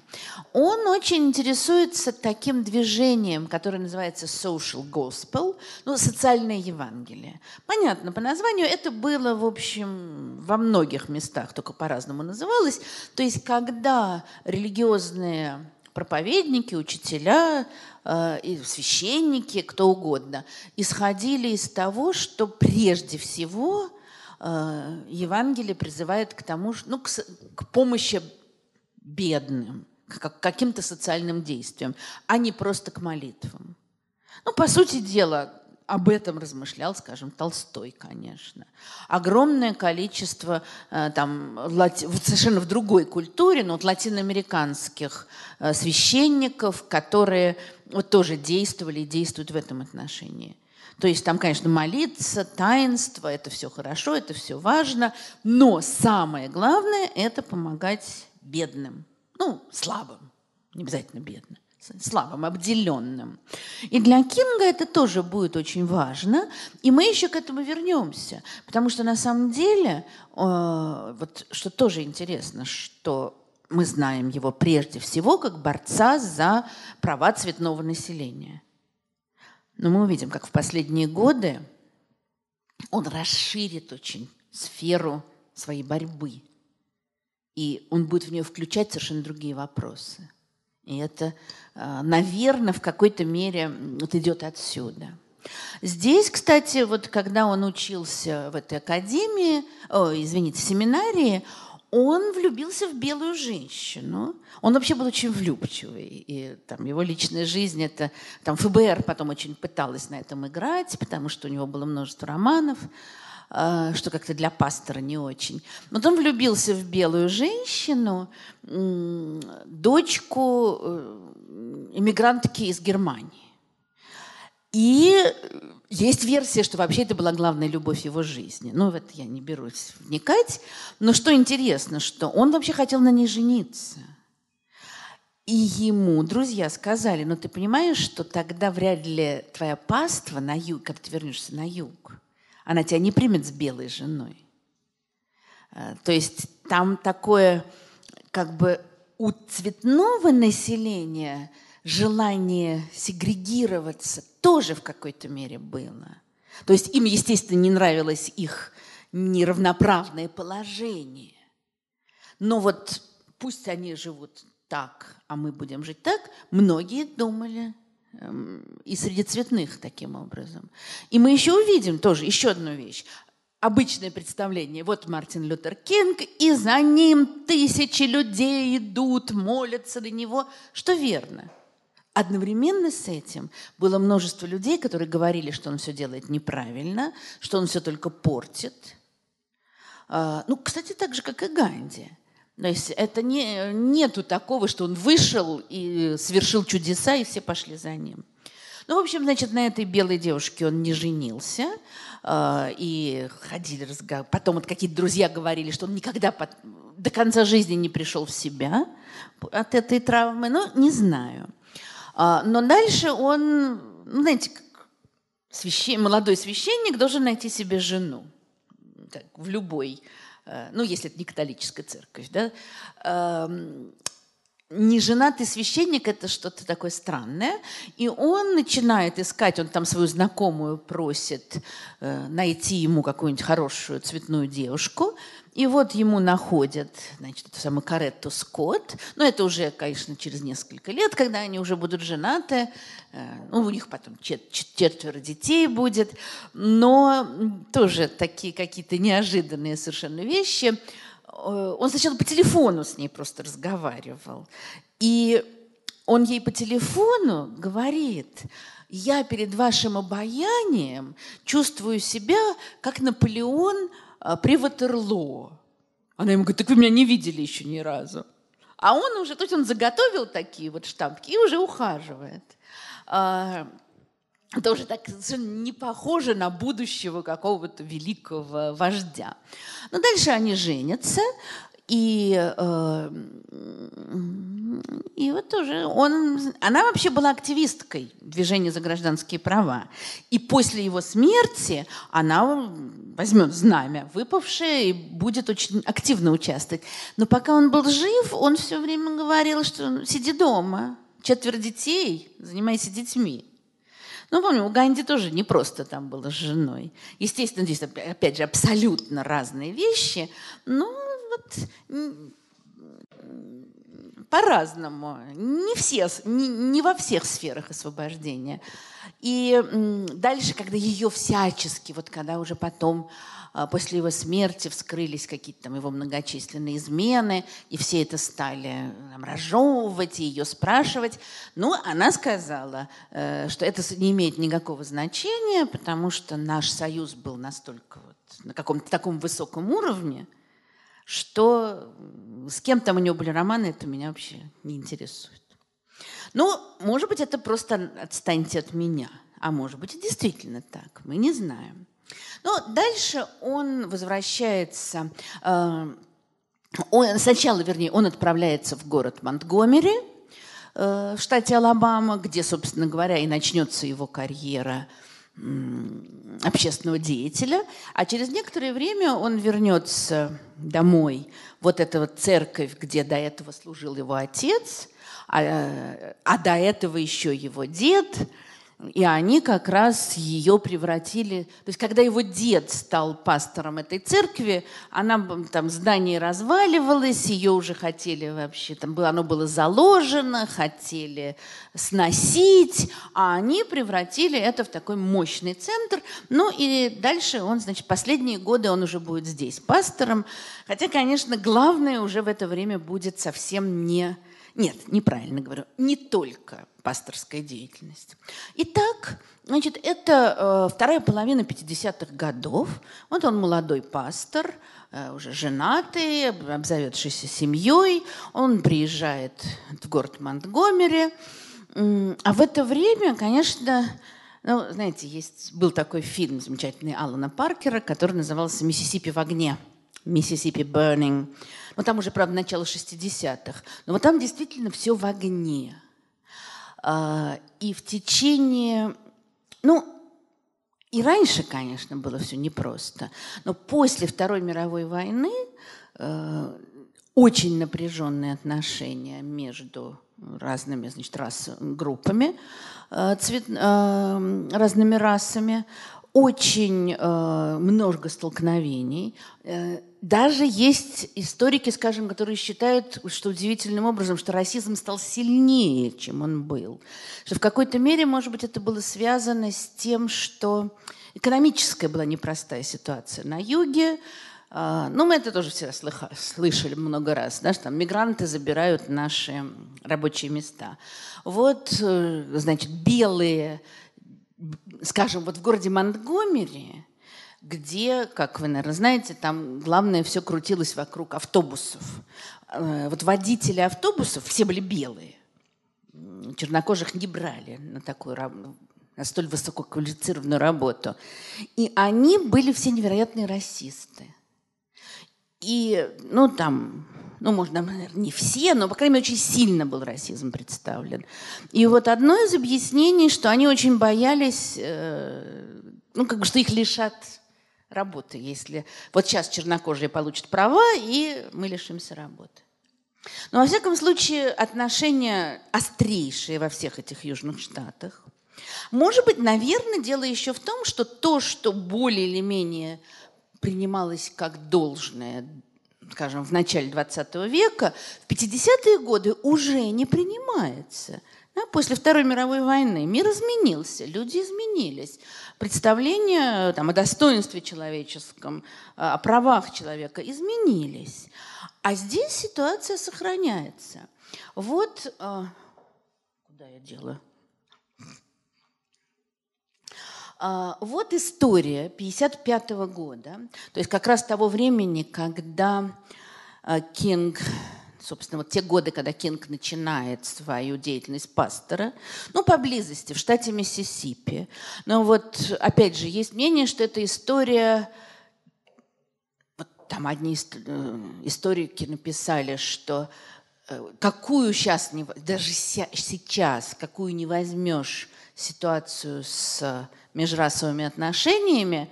он очень интересуется таким движением, которое называется social gospel, ну, социальное Евангелие. Понятно, по названию это было, в общем, во многих местах, только по-разному называлось. То есть, когда религиозные проповедники, учителя, и священники, кто угодно, исходили из того, что прежде всего э, Евангелие призывает к тому, ну, к помощи бедным, к каким-то социальным действиям, а не просто к молитвам. Ну, по сути дела, об этом размышлял, скажем, Толстой, конечно. Огромное количество э, там, совершенно в другой культуре, но вот латиноамериканских э, священников, которые вот тоже действовали и действуют в этом отношении. То есть там, конечно, молиться, таинство, это все хорошо, это все важно, но самое главное – это помогать бедным, ну, слабым, не обязательно бедным слабым, обделенным. И для Кинга это тоже будет очень важно. И мы еще к этому вернемся. Потому что на самом деле, э, вот что тоже интересно, что мы знаем его прежде всего как борца за права цветного населения. Но мы увидим, как в последние годы он расширит очень сферу своей борьбы. И он будет в нее включать совершенно другие вопросы – и это, а, наверное, в какой-то мере вот идет отсюда. Здесь, кстати, вот когда он учился в этой академии, о, извините, семинарии, он влюбился в белую женщину. Он вообще был очень влюбчивый. И там его личная жизнь, это там ФБР потом очень пыталась на этом играть, потому что у него было множество романов. А, что как-то для пастора не очень. Вот он влюбился в белую женщину, дочку э, иммигрантки из Германии. И есть версия, что вообще это была главная любовь его жизни. Ну, в это я не берусь вникать. Но что интересно, что он вообще хотел на ней жениться. И ему друзья сказали, ну ты понимаешь, что тогда вряд ли твоя паства на юг, когда ты вернешься на юг, она тебя не примет с белой женой. Э, то есть там такое, как бы у цветного населения желание сегрегироваться тоже в какой-то мере было. То есть им, естественно, не нравилось их неравноправное положение. Но вот пусть они живут так, а мы будем жить так, многие думали и среди цветных таким образом. И мы еще увидим тоже еще одну вещь. Обычное представление. Вот Мартин Лютер Кинг, и за ним тысячи людей идут, молятся на него, что верно. Одновременно с этим было множество людей, которые говорили, что он все делает неправильно, что он все только портит. А, ну, кстати, так же, как и Ганди. То есть это не, нету такого, что он вышел и совершил чудеса, и все пошли за ним. Ну, в общем, значит, на этой белой девушке он не женился. Э, и ходили разговаривали. Потом вот какие-то друзья говорили, что он никогда под, до конца жизни не пришел в себя от этой травмы. Ну, не знаю. Э, но дальше он, ну, знаете, как священ... молодой священник должен найти себе жену. Так, в любой ну, если это не католическая церковь, да, эм, неженатый священник – это что-то такое странное. И он начинает искать, он там свою знакомую просит э, найти ему какую-нибудь хорошую цветную девушку. И вот ему находят, значит, эту самую Каретту Скотт. Но это уже, конечно, через несколько лет, когда они уже будут женаты. Э, ну, у них потом чет четверо детей будет. Но тоже такие какие-то неожиданные совершенно вещи – Э, он сначала по телефону с ней просто разговаривал. И он ей по телефону говорит, я перед вашим обаянием чувствую себя, как Наполеон при Ватерлоо. Она ему говорит, так вы меня не видели еще ни разу. А он уже, то есть он заготовил такие вот штампки и уже ухаживает. А, тоже так совершенно не похоже на будущего какого-то великого вождя. Но дальше они женятся, и, э, и вот тоже он, она вообще была активисткой движения за гражданские права. И после его смерти она возьмет знамя выпавшее и будет очень активно участвовать. Но пока он был жив, он все время говорил, что сиди дома, четверо детей, занимайся детьми. Ну, помню, у Ганди тоже не просто там было с женой. Естественно, здесь, опять же, абсолютно разные вещи. Ну, вот по-разному. Не, все, не, не во всех сферах освобождения. И дальше, когда ее всячески, вот когда уже потом а, после его смерти вскрылись какие-то там его многочисленные измены, и все это стали там, разжевывать и ее спрашивать. Ну, она сказала, э, что это не имеет никакого значения, потому что наш союз был настолько вот на каком-то таком высоком уровне, что с кем там у него были романы, это меня вообще не интересует. Ну, может быть, это просто отстаньте от меня. А может быть, и действительно так. Мы не знаем. Но дальше он возвращается, э, он, сначала, вернее, он отправляется в город Монтгомери э, в штате Алабама, где, собственно говоря, и начнется его карьера общественного деятеля, а через некоторое время он вернется домой. Вот эта вот церковь, где до этого служил его отец, а, а до этого еще его дед – и они как раз ее превратили... То есть когда его дед стал пастором этой церкви, она, там здание разваливалось, ее уже хотели вообще... Там было, оно было заложено, хотели сносить, а они превратили это в такой мощный центр. Ну и дальше он, значит, последние годы он уже будет здесь пастором. Хотя, конечно, главное уже в это время будет совсем не нет, неправильно говорю. Не только пасторская деятельность. Итак, значит, это э, вторая половина 50-х годов. Вот он молодой пастор, э, уже женатый, обзаведшийся семьей. Он приезжает в город Монтгомери. А в это время, конечно, ну, знаете, есть, был такой фильм замечательный Алана Паркера, который назывался «Миссисипи в огне». «Миссисипи Burning». Ну, там уже, правда, начало 60-х. Но вот там действительно все в огне. А, и в течение... Ну, И раньше, конечно, было все непросто. Но после Второй мировой войны э, очень напряженные отношения между разными значит, рас, группами, э, цвет, э, разными расами, очень э, много столкновений. Э, даже есть историки, скажем, которые считают, что удивительным образом, что расизм стал сильнее, чем он был. Что в какой-то мере, может быть, это было связано с тем, что экономическая была непростая ситуация на юге. Э, ну, мы это тоже все слышали много раз, да, что там мигранты забирают наши рабочие места. Вот, э, значит, белые скажем, вот в городе Монтгомери, где, как вы, наверное, знаете, там главное все крутилось вокруг автобусов. Э, вот водители автобусов все были белые. Чернокожих не брали на такую на столь высококвалифицированную работу. И они были все невероятные расисты. И, ну, там, ну, можно, наверное, не все, но, по крайней мере, очень сильно был расизм представлен. И вот одно из объяснений, что они очень боялись, э, ну, как бы, что их лишат работы, если вот сейчас чернокожие получат права, и мы лишимся работы. Но, во всяком случае, отношения острейшие во всех этих южных штатах. Может быть, наверное, дело еще в том, что то, что более или менее принималось как должное скажем, в начале 20 века, в 50-е годы уже не принимается. Да, после Второй мировой войны мир изменился, люди изменились. Представления там, о достоинстве человеческом, о правах человека изменились. А здесь ситуация сохраняется. Вот, а, куда я делаю? А, вот история 1955 года, то есть как раз того времени, когда а, Кинг, собственно, вот те годы, когда Кинг начинает свою деятельность пастора, ну, поблизости, в штате Миссисипи. Но вот, опять же, есть мнение, что эта история там одни э, историки написали, что э, какую сейчас, даже сейчас, какую не возьмешь ситуацию с межрасовыми отношениями,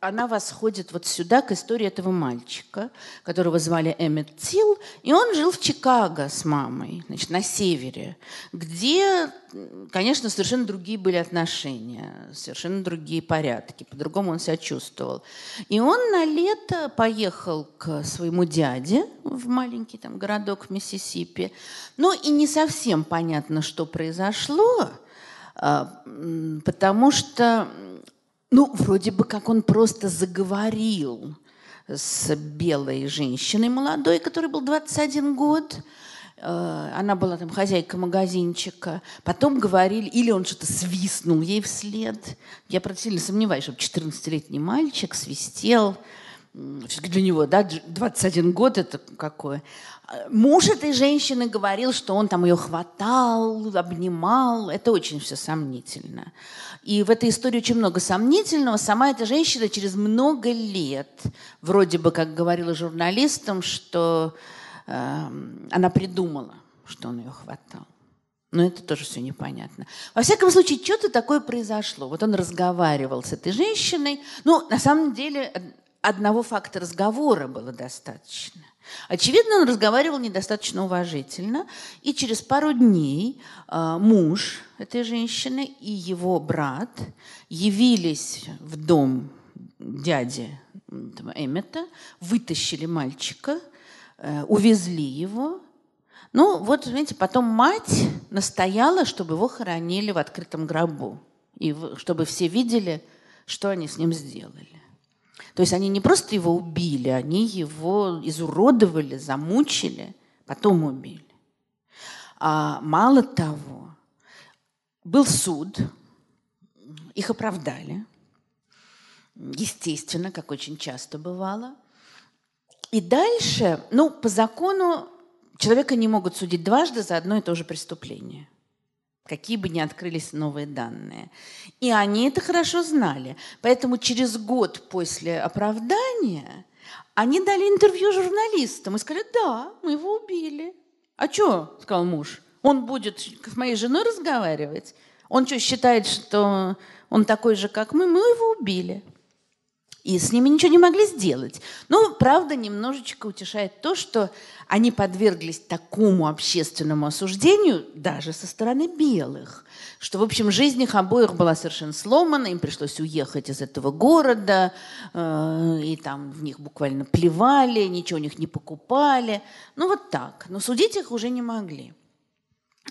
она восходит вот сюда, к истории этого мальчика, которого звали Эммет Тил, и он жил в Чикаго с мамой, значит, на севере, где, конечно, совершенно другие были отношения, совершенно другие порядки, по-другому он себя чувствовал. И он на лето поехал к своему дяде в маленький там городок в Миссисипи, ну и не совсем понятно, что произошло, потому что ну, вроде бы как он просто заговорил с белой женщиной молодой, которой был 21 год. Э, она была там хозяйка магазинчика. Потом говорили, или он что-то свистнул ей вслед. Я сильно сомневаюсь, чтобы 14-летний мальчик свистел. Все-таки для него, да, 21 год это какое. Муж этой женщины говорил, что он там ее хватал, обнимал. Это очень все сомнительно. И в этой истории очень много сомнительного. Сама эта женщина через много лет, вроде бы как говорила журналистам, что э, она придумала, что он ее хватал. Но это тоже все непонятно. Во всяком случае, что-то такое произошло. Вот он разговаривал с этой женщиной. Ну, на самом деле, одного факта разговора было достаточно. Очевидно, он разговаривал недостаточно уважительно, и через пару дней э, муж этой женщины и его брат явились в дом дяди Эммета, вытащили мальчика, э, увезли его. Ну, вот, знаете, потом мать настояла, чтобы его хоронили в открытом гробу, и чтобы все видели, что они с ним сделали. То есть они не просто его убили, они его изуродовали, замучили, потом убили. А мало того, был суд, их оправдали, естественно, как очень часто бывало. И дальше, ну, по закону человека не могут судить дважды за одно и то же преступление – какие бы ни открылись новые данные. И они это хорошо знали. Поэтому через год после оправдания они дали интервью журналистам и сказали, да, мы его убили. А что, сказал муж, он будет с моей женой разговаривать? Он что, считает, что он такой же, как мы? Мы его убили. И с ними ничего не могли сделать. Но, правда, немножечко утешает то, что они подверглись такому общественному осуждению даже со стороны белых, что, в общем, жизнь их обоих была совершенно сломана, им пришлось уехать из этого города, э, и там в них буквально плевали, ничего у них не покупали. Ну вот так. Но судить их уже не могли.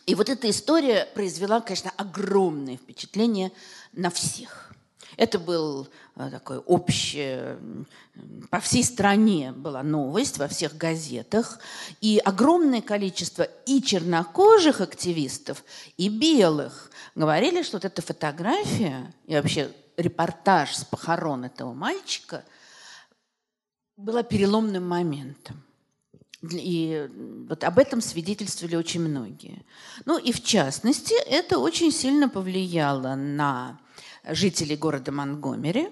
И вот эта история произвела, конечно, огромное впечатление на всех. Это был э, такой общий, по всей стране была новость, во всех газетах. И огромное количество и чернокожих активистов, и белых говорили, что вот эта фотография и вообще репортаж с похорон этого мальчика была переломным моментом. И вот об этом свидетельствовали очень многие. Ну и в частности, это очень сильно повлияло на жителей города Монгомери,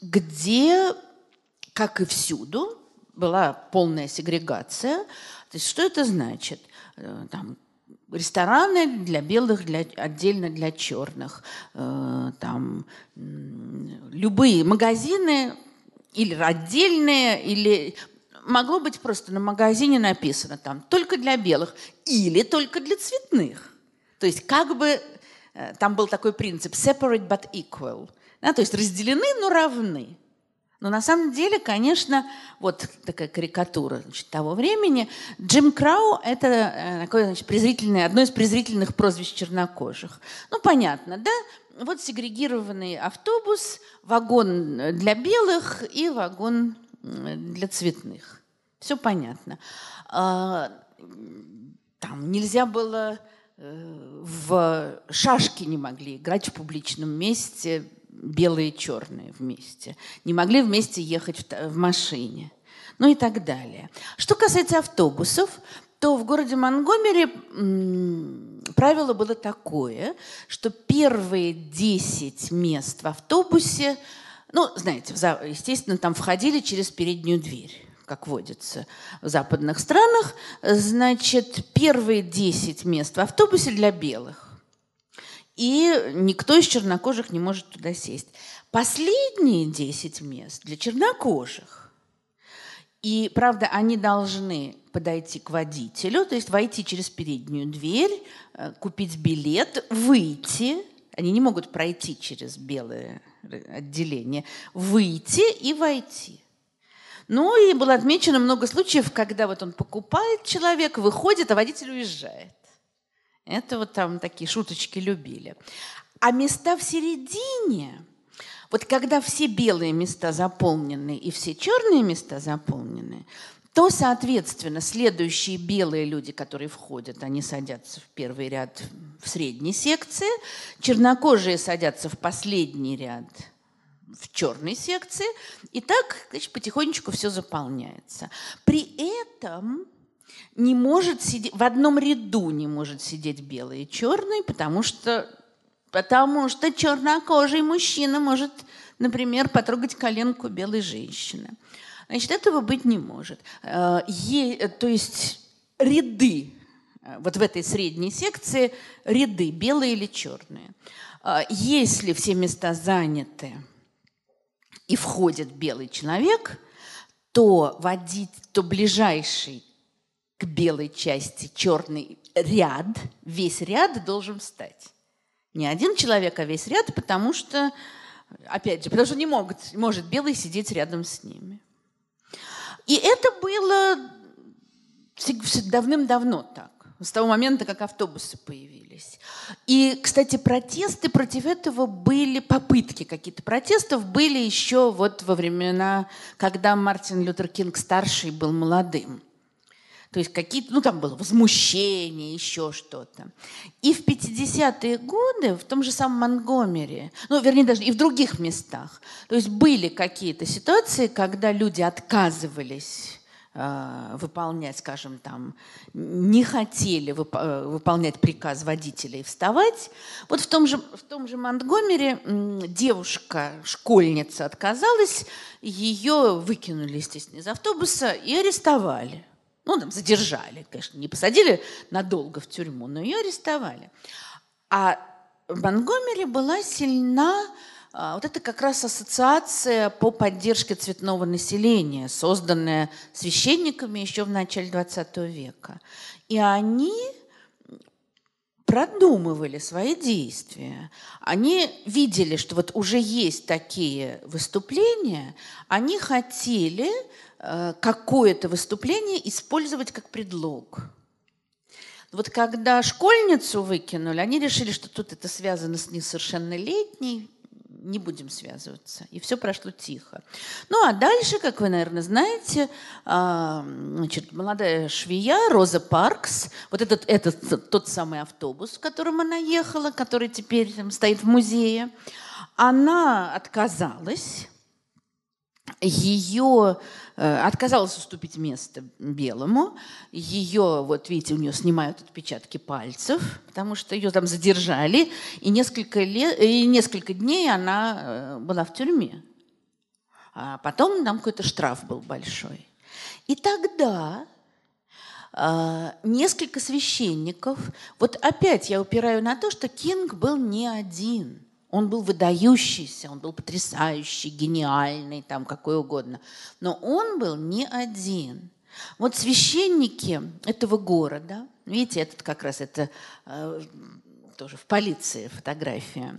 где, как и всюду, была полная сегрегация. То есть что это значит? Э, там, рестораны для белых, для, отдельно для черных. Э, там, любые магазины или отдельные, или могло быть просто на магазине написано там только для белых или только для цветных. То есть как бы там был такой принцип separate but equal. Да, то есть разделены, но равны. Но на самом деле, конечно, вот такая карикатура значит, того времени. Джим Крау – это э, такое, значит, презрительное, одно из презрительных прозвищ чернокожих. Ну, понятно, да? Вот сегрегированный автобус, вагон для белых и вагон для цветных. Все понятно. А, там нельзя было в шашки не могли играть в публичном месте, белые и черные вместе. Не могли вместе ехать в, машине. Ну и так далее. Что касается автобусов, то в городе Монгомери правило было такое, что первые 10 мест в автобусе, ну, знаете, естественно, там входили через переднюю дверь как водится в западных странах, значит, первые 10 мест в автобусе для белых. И никто из чернокожих не может туда сесть. Последние 10 мест для чернокожих. И, правда, они должны подойти к водителю, то есть войти через переднюю дверь, э, купить билет, выйти. Они не могут пройти через белое отделение. Выйти и войти. Ну и было отмечено много случаев, когда вот он покупает человек, выходит, а водитель уезжает. Это вот там такие шуточки любили. А места в середине, вот когда все белые места заполнены и все черные места заполнены, то, соответственно, следующие белые люди, которые входят, они садятся в первый ряд в средней секции, чернокожие садятся в последний ряд – в черной секции. И так значит, потихонечку все заполняется. При этом не может сидеть, в одном ряду не может сидеть белый и черный, потому что, потому что чернокожий мужчина может, например, потрогать коленку белой женщины. Значит, этого быть не может. Э, е, то есть ряды, э, вот в этой средней секции ряды, белые или черные. Э, если все места заняты, и входит белый человек, то, водить, то ближайший к белой части черный ряд, весь ряд должен встать. Не один человек, а весь ряд, потому что, опять же, потому что не могут, может белый сидеть рядом с ними. И это было давным-давно так с того момента, как автобусы появились. И, кстати, протесты против этого были, попытки какие-то протестов были еще вот во времена, когда Мартин Лютер Кинг старший был молодым. То есть какие-то, ну там было возмущение, еще что-то. И в 50-е годы в том же самом Монгомери, ну вернее даже и в других местах, то есть были какие-то ситуации, когда люди отказывались выполнять, скажем, там, не хотели вып э, выполнять приказ водителей вставать. Вот в том же, в том же Монтгомере девушка, школьница отказалась, ее выкинули, естественно, из автобуса и арестовали. Ну, там, задержали, конечно, не посадили надолго в тюрьму, но ее арестовали. А в Монгомери была сильна а, вот это как раз ассоциация по поддержке цветного населения, созданная священниками еще в начале XX века. И они продумывали свои действия. Они видели, что вот уже есть такие выступления, они хотели э, какое-то выступление использовать как предлог. Вот когда школьницу выкинули, они решили, что тут это связано с несовершеннолетней, не будем связываться. И все прошло тихо. Ну а дальше, как вы, наверное, знаете, а, значит, молодая швея Роза Паркс, вот этот, этот тот самый автобус, в котором она ехала, который теперь там, стоит в музее, она отказалась ее э, отказалась уступить место белому. Ее, вот видите, у нее снимают отпечатки пальцев, потому что ее там задержали, и несколько, лет, и несколько дней она э, была в тюрьме. А потом там какой-то штраф был большой. И тогда э, несколько священников, вот опять я упираю на то, что Кинг был не один – он был выдающийся, он был потрясающий, гениальный, там какой угодно. Но он был не один. Вот священники этого города, видите, этот как раз это э, тоже в полиции фотография,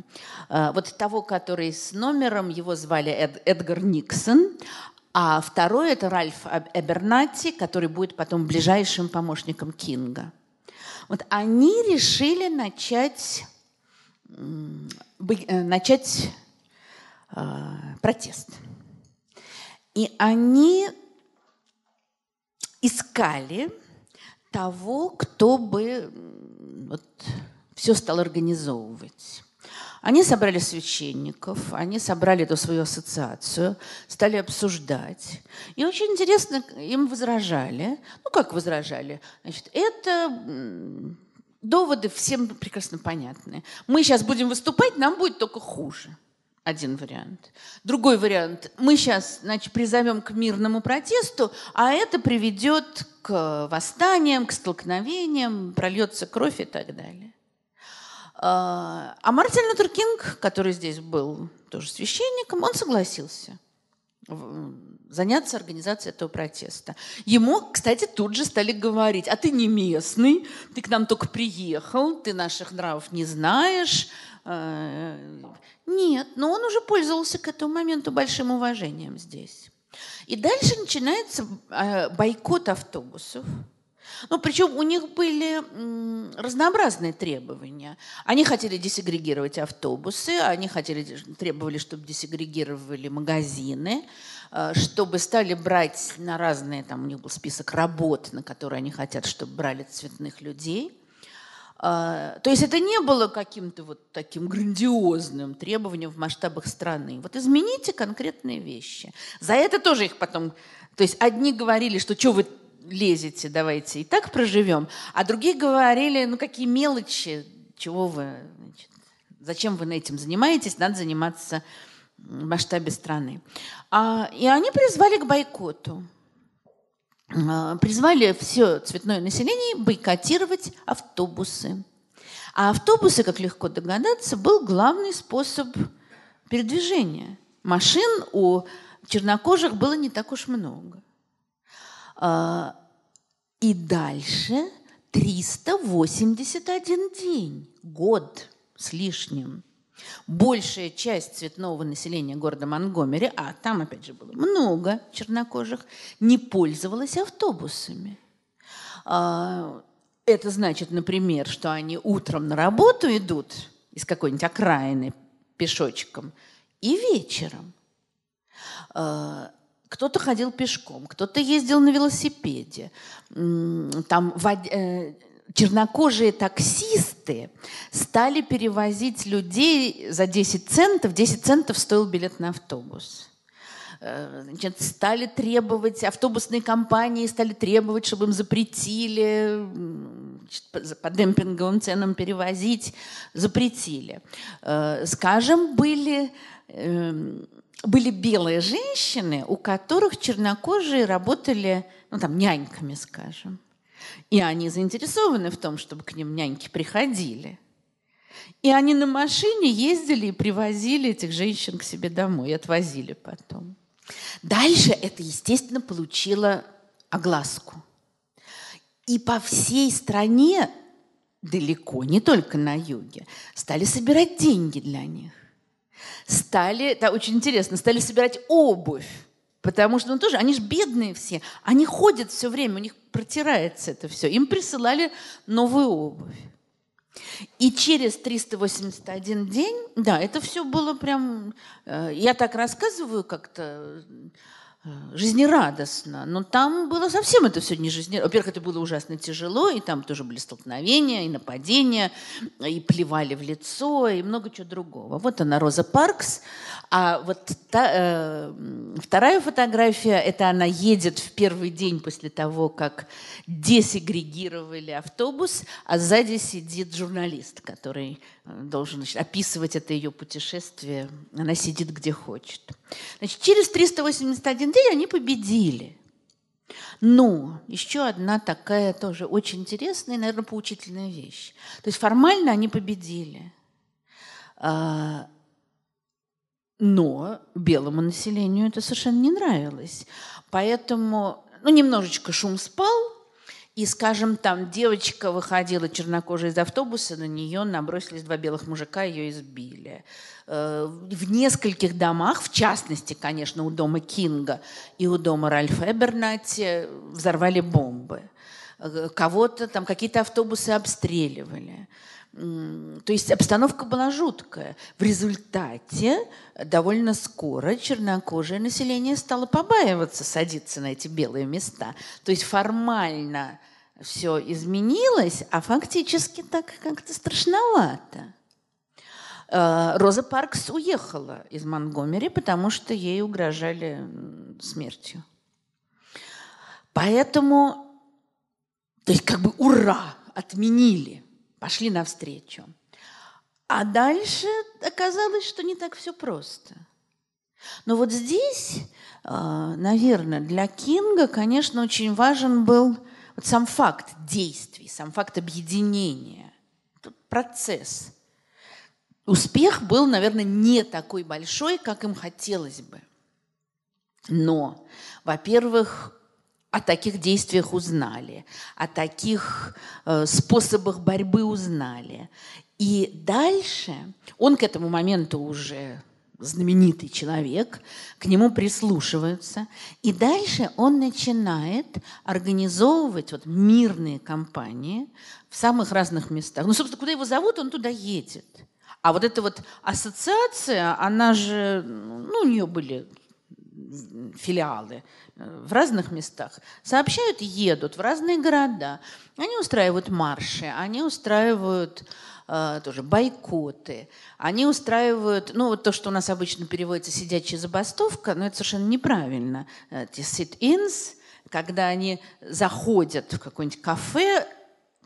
э, вот того, который с номером, его звали Эд, Эдгар Никсон, а второй это Ральф Эбернати, который будет потом ближайшим помощником Кинга. Вот они решили начать начать э, протест. И они искали того, кто бы вот, все стал организовывать. Они собрали священников, они собрали эту свою ассоциацию, стали обсуждать. И очень интересно, им возражали. Ну, как возражали? Значит, это доводы всем прекрасно понятны. Мы сейчас будем выступать, нам будет только хуже. Один вариант. Другой вариант. Мы сейчас значит, призовем к мирному протесту, а это приведет к восстаниям, к столкновениям, прольется кровь и так далее. А, а Мартин Лютер Кинг, который здесь был тоже священником, он согласился заняться организацией этого протеста. Ему, кстати, тут же стали говорить, а ты не местный, ты к нам только приехал, ты наших нравов не знаешь. Э, нет, но он уже пользовался к этому моменту большим уважением здесь. И дальше начинается э, бойкот автобусов. Ну, причем у них были разнообразные требования. Они хотели десегрегировать автобусы, они хотели, требовали, чтобы десегрегировали магазины, чтобы стали брать на разные, там у них был список работ, на которые они хотят, чтобы брали цветных людей. Э, то есть это не было каким-то вот таким грандиозным требованием в масштабах страны. Вот измените конкретные вещи. За это тоже их потом... То есть одни говорили, что что вы лезете, давайте и так проживем. А другие говорили, ну какие мелочи, чего вы, значит, зачем вы этим занимаетесь, надо заниматься масштабе страны. А, и они призвали к бойкоту. А, призвали все цветное население бойкотировать автобусы. А автобусы, как легко догадаться, был главный способ передвижения. Машин у чернокожих было не так уж много. А, и дальше 381 день, год с лишним. Большая часть цветного населения города Монгомери, а там, опять же, было много чернокожих, не пользовалась автобусами. А, это значит, например, что они утром на работу идут из какой-нибудь окраины пешочком и вечером. А, кто-то ходил пешком, кто-то ездил на велосипеде. Там э, чернокожие таксисты стали перевозить людей за 10 центов. 10 центов стоил билет на автобус. Э, значит, стали требовать, автобусные компании стали требовать, чтобы им запретили значит, по демпинговым ценам перевозить, запретили. Э, скажем, были эм, были белые женщины, у которых чернокожие работали, ну там, няньками, скажем. И они заинтересованы в том, чтобы к ним няньки приходили. И они на машине ездили и привозили этих женщин к себе домой, отвозили потом. Дальше это, естественно, получило огласку. И по всей стране, далеко, не только на юге, стали собирать деньги для них. Стали, это очень интересно, стали собирать обувь. Потому что, ну тоже, они же бедные все. Они ходят все время, у них протирается это все. Им присылали новую обувь. И через 381 день, да, это все было прям, э, я так рассказываю как-то, жизнерадостно. Но там было совсем это все не жизнерадостно. Во-первых, это было ужасно тяжело, и там тоже были столкновения, и нападения, и плевали в лицо, и много чего другого. Вот она, Роза Паркс. А вот та, э, вторая фотография, это она едет в первый день после того, как десегрегировали автобус, а сзади сидит журналист, который э, должен значит, описывать это ее путешествие. Она сидит где хочет. Значит, через 381 день они победили. Но еще одна такая тоже очень интересная и, наверное, поучительная вещь. То есть формально они победили. А, но белому населению это совершенно не нравилось. Поэтому ну, немножечко шум спал, и, скажем, там девочка выходила чернокожая из автобуса, на нее набросились два белых мужика, ее избили. Э, в нескольких домах, в частности, конечно, у дома Кинга и у дома Ральфа Эбернати взорвали бомбы. Э, кого-то там какие-то автобусы обстреливали. То есть обстановка была жуткая. В результате довольно скоро чернокожее население стало побаиваться садиться на эти белые места. То есть формально все изменилось, а фактически так как-то страшновато. Э, Роза Паркс уехала из Монгомери, потому что ей угрожали смертью. Поэтому, то есть как бы ура, отменили пошли навстречу. А дальше оказалось, что не так все просто. Но вот здесь, а, наверное, для Кинга, конечно, очень важен был вот сам факт действий, сам факт объединения, Тут процесс. Успех был, наверное, не такой большой, как им хотелось бы. Но, во-первых, о таких действиях узнали, о таких э, способах борьбы узнали. И дальше он к этому моменту уже знаменитый человек, к нему прислушиваются, и дальше он начинает организовывать вот мирные кампании в самых разных местах. Ну, собственно, куда его зовут, он туда едет. А вот эта вот ассоциация, она же, ну, у нее были филиалы э, в разных местах, сообщают, едут в разные города. Они устраивают марши, они устраивают э, тоже бойкоты, они устраивают, ну вот то, что у нас обычно переводится «сидячая забастовка», но это совершенно неправильно. Эти sit-ins, когда они заходят в какое-нибудь кафе,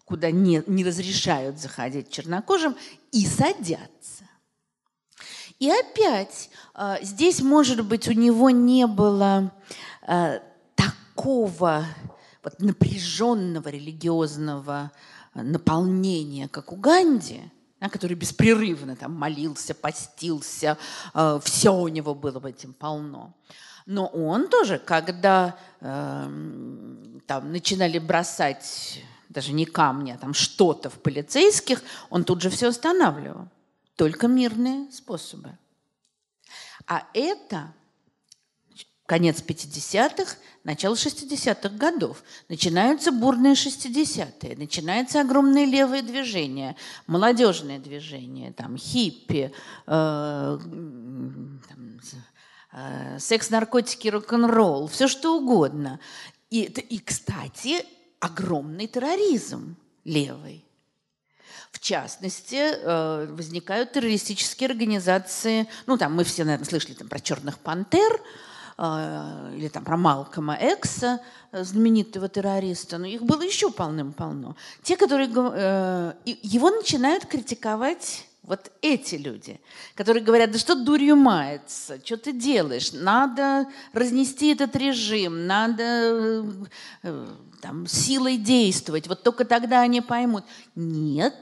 куда не, не разрешают заходить чернокожим, и садятся. И опять а, здесь, может быть, у него не было а, такого вот напряженного религиозного наполнения, как у Ганди, который беспрерывно там молился, постился, э, все у него было в этом полно. Но он тоже, когда э, там начинали бросать даже не камни, а там что-то в полицейских, он тут же все останавливал. Только мирные способы. А это конец 50-х, начало 60-х годов. Начинаются бурные 60-е, начинается огромное левое движение, молодежное движение, там, хиппи, э, э, секс, наркотики, рок-н-ролл, все что угодно. И, и, кстати, огромный терроризм левый. В частности, э, возникают террористические организации, ну там мы все, наверное, слышали там, про черных пантер, э, или там про Малкома Экса, э, знаменитого террориста, но их было еще полным-полно. Те, которые его начинают критиковать вот эти люди, которые говорят, да что дурью мается, что ты делаешь, надо разнести этот режим, надо там, силой действовать, вот только тогда они поймут. Нет,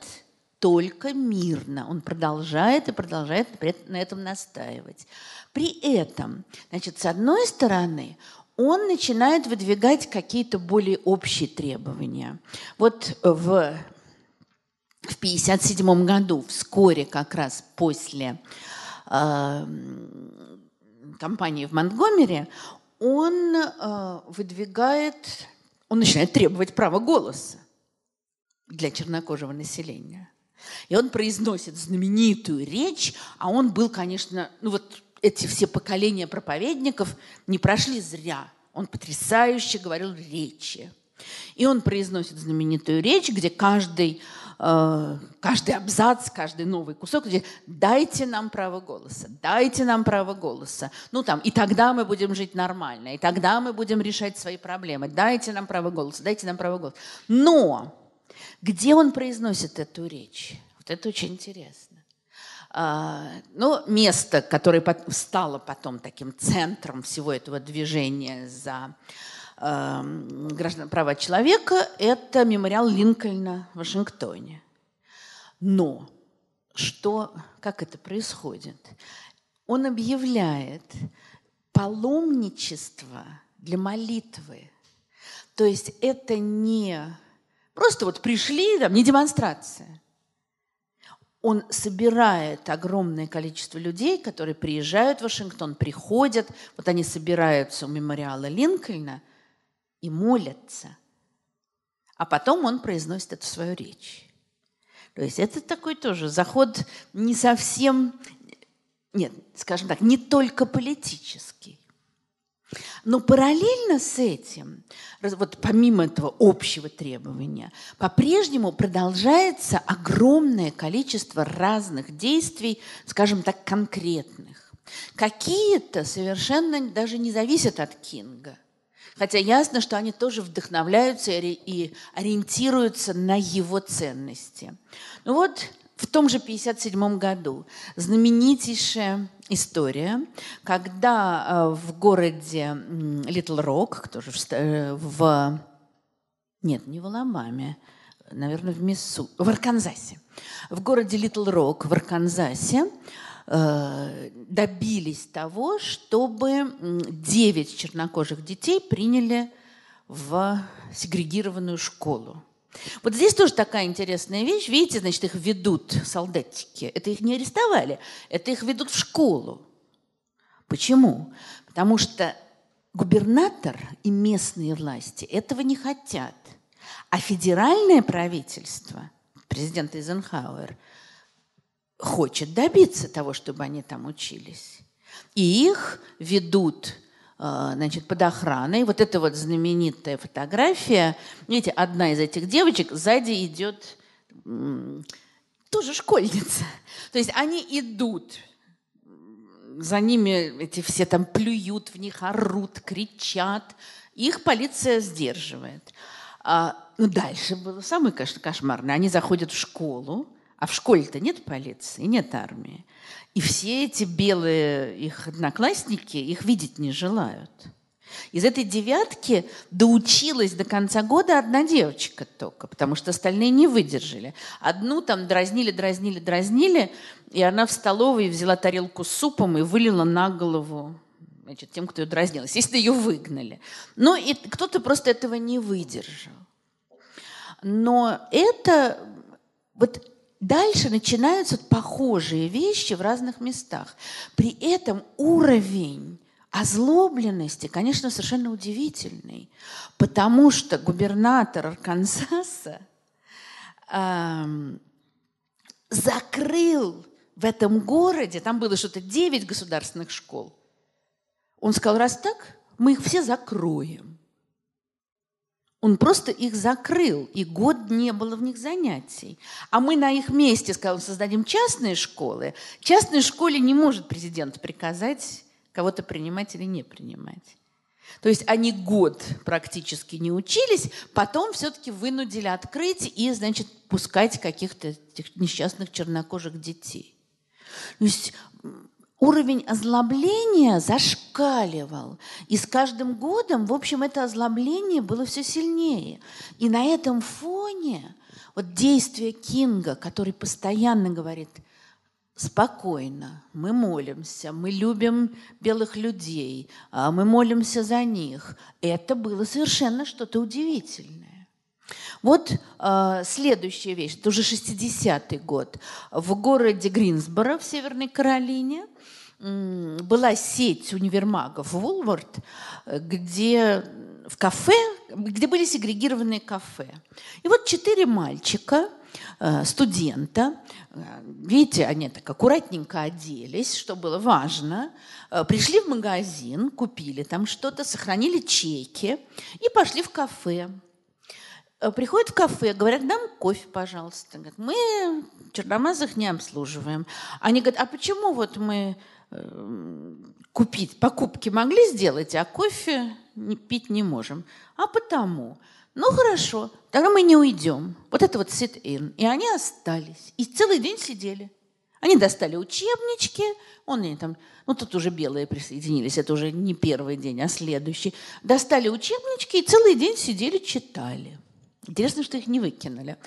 только мирно. Он продолжает и продолжает на этом настаивать. При этом, значит, с одной стороны, он начинает выдвигать какие-то более общие требования. Вот в в 1957 году, вскоре как раз после э, кампании в Монтгомере, он э, выдвигает, он начинает требовать права голоса для чернокожего населения. И он произносит знаменитую речь, а он был, конечно, ну вот эти все поколения проповедников не прошли зря. Он потрясающе говорил речи. И он произносит знаменитую речь, где каждый, каждый абзац, каждый новый кусок, дайте нам право голоса, дайте нам право голоса. Ну там, и тогда мы будем жить нормально, и тогда мы будем решать свои проблемы. Дайте нам право голоса, дайте нам право голоса. Но где он произносит эту речь? Вот это очень интересно. А, ну, место, которое стало потом таким центром всего этого движения за э, граждан, права человека, это мемориал Линкольна в Вашингтоне. Но что, как это происходит? Он объявляет паломничество для молитвы. То есть это не просто вот пришли, там, не демонстрация он собирает огромное количество людей, которые приезжают в Вашингтон, приходят, вот они собираются у мемориала Линкольна и молятся. А потом он произносит эту свою речь. То есть это такой тоже заход не совсем, нет, скажем так, не только политический. Но параллельно с этим, вот помимо этого общего требования, по-прежнему продолжается огромное количество разных действий, скажем так, конкретных. Какие-то совершенно даже не зависят от Кинга. Хотя ясно, что они тоже вдохновляются и ориентируются на его ценности. Ну вот в том же 1957 году знаменитейшая история, когда э, в городе Литл Рок, тоже в, э, в нет, не в Алабаме, наверное, в Миссу, в Арканзасе. В городе Литл Рок в Арканзасе добились того, чтобы 9 чернокожих детей приняли в сегрегированную школу. Вот здесь тоже такая интересная вещь. Видите, значит, их ведут солдатики. Это их не арестовали, это их ведут в школу. Почему? Потому что губернатор и местные власти этого не хотят. А федеральное правительство, президент Эйзенхауэр, хочет добиться того, чтобы они там учились. И их ведут а, значит, под охраной. Вот эта вот знаменитая фотография. Видите, одна из этих девочек сзади идет тоже школьница. То есть они идут, за ними эти все там плюют в них, орут, кричат. Их полиция сдерживает. А, ну, дальше было самое, конечно, кошмарное. Они заходят в школу, а в школе-то нет полиции, нет армии. И все эти белые их одноклассники их видеть не желают. Из этой девятки доучилась до конца года одна девочка только, потому что остальные не выдержали. Одну там дразнили, дразнили, дразнили, и она в столовой взяла тарелку с супом и вылила на голову значит, тем, кто ее дразнил. Естественно, ее выгнали. Но и кто-то просто этого не выдержал. Но это вот Дальше начинаются похожие вещи в разных местах. При этом уровень озлобленности, конечно, совершенно удивительный, потому что губернатор Арканзаса э, закрыл в этом городе, там было что-то 9 государственных школ. Он сказал, раз так, мы их все закроем. Он просто их закрыл, и год не было в них занятий. А мы на их месте, скажем, создадим частные школы. Частной школе не может президент приказать кого-то принимать или не принимать. То есть они год практически не учились, потом все-таки вынудили открыть и, значит, пускать каких-то несчастных чернокожих детей. То есть уровень озлобления зашкаливал. И с каждым годом, в общем, это озлобление было все сильнее. И на этом фоне Вот действие Кинга, который постоянно говорит, спокойно, мы молимся, мы любим белых людей, а мы молимся за них, это было совершенно что-то удивительное. Вот э, следующая вещь, это уже 60-й год. В городе Гринсборо в Северной Каролине была сеть универмагов Вулвард, где в кафе, где были сегрегированные кафе. И вот четыре мальчика, э, студента, э, видите, они так аккуратненько оделись, что было важно, э, пришли в магазин, купили там что-то, сохранили чеки и пошли в кафе. Приходят в кафе, говорят, нам кофе, пожалуйста. Говорят, мы черномазых не обслуживаем. Они говорят, а почему вот мы купить, покупки могли сделать, а кофе пить не можем. А потому, ну хорошо, тогда мы не уйдем. Вот это вот sit-in. И они остались. И целый день сидели. Они достали учебнички, он они там, ну тут уже белые присоединились, это уже не первый день, а следующий. Достали учебнички и целый день сидели, читали. Интересно, что их не выкинули.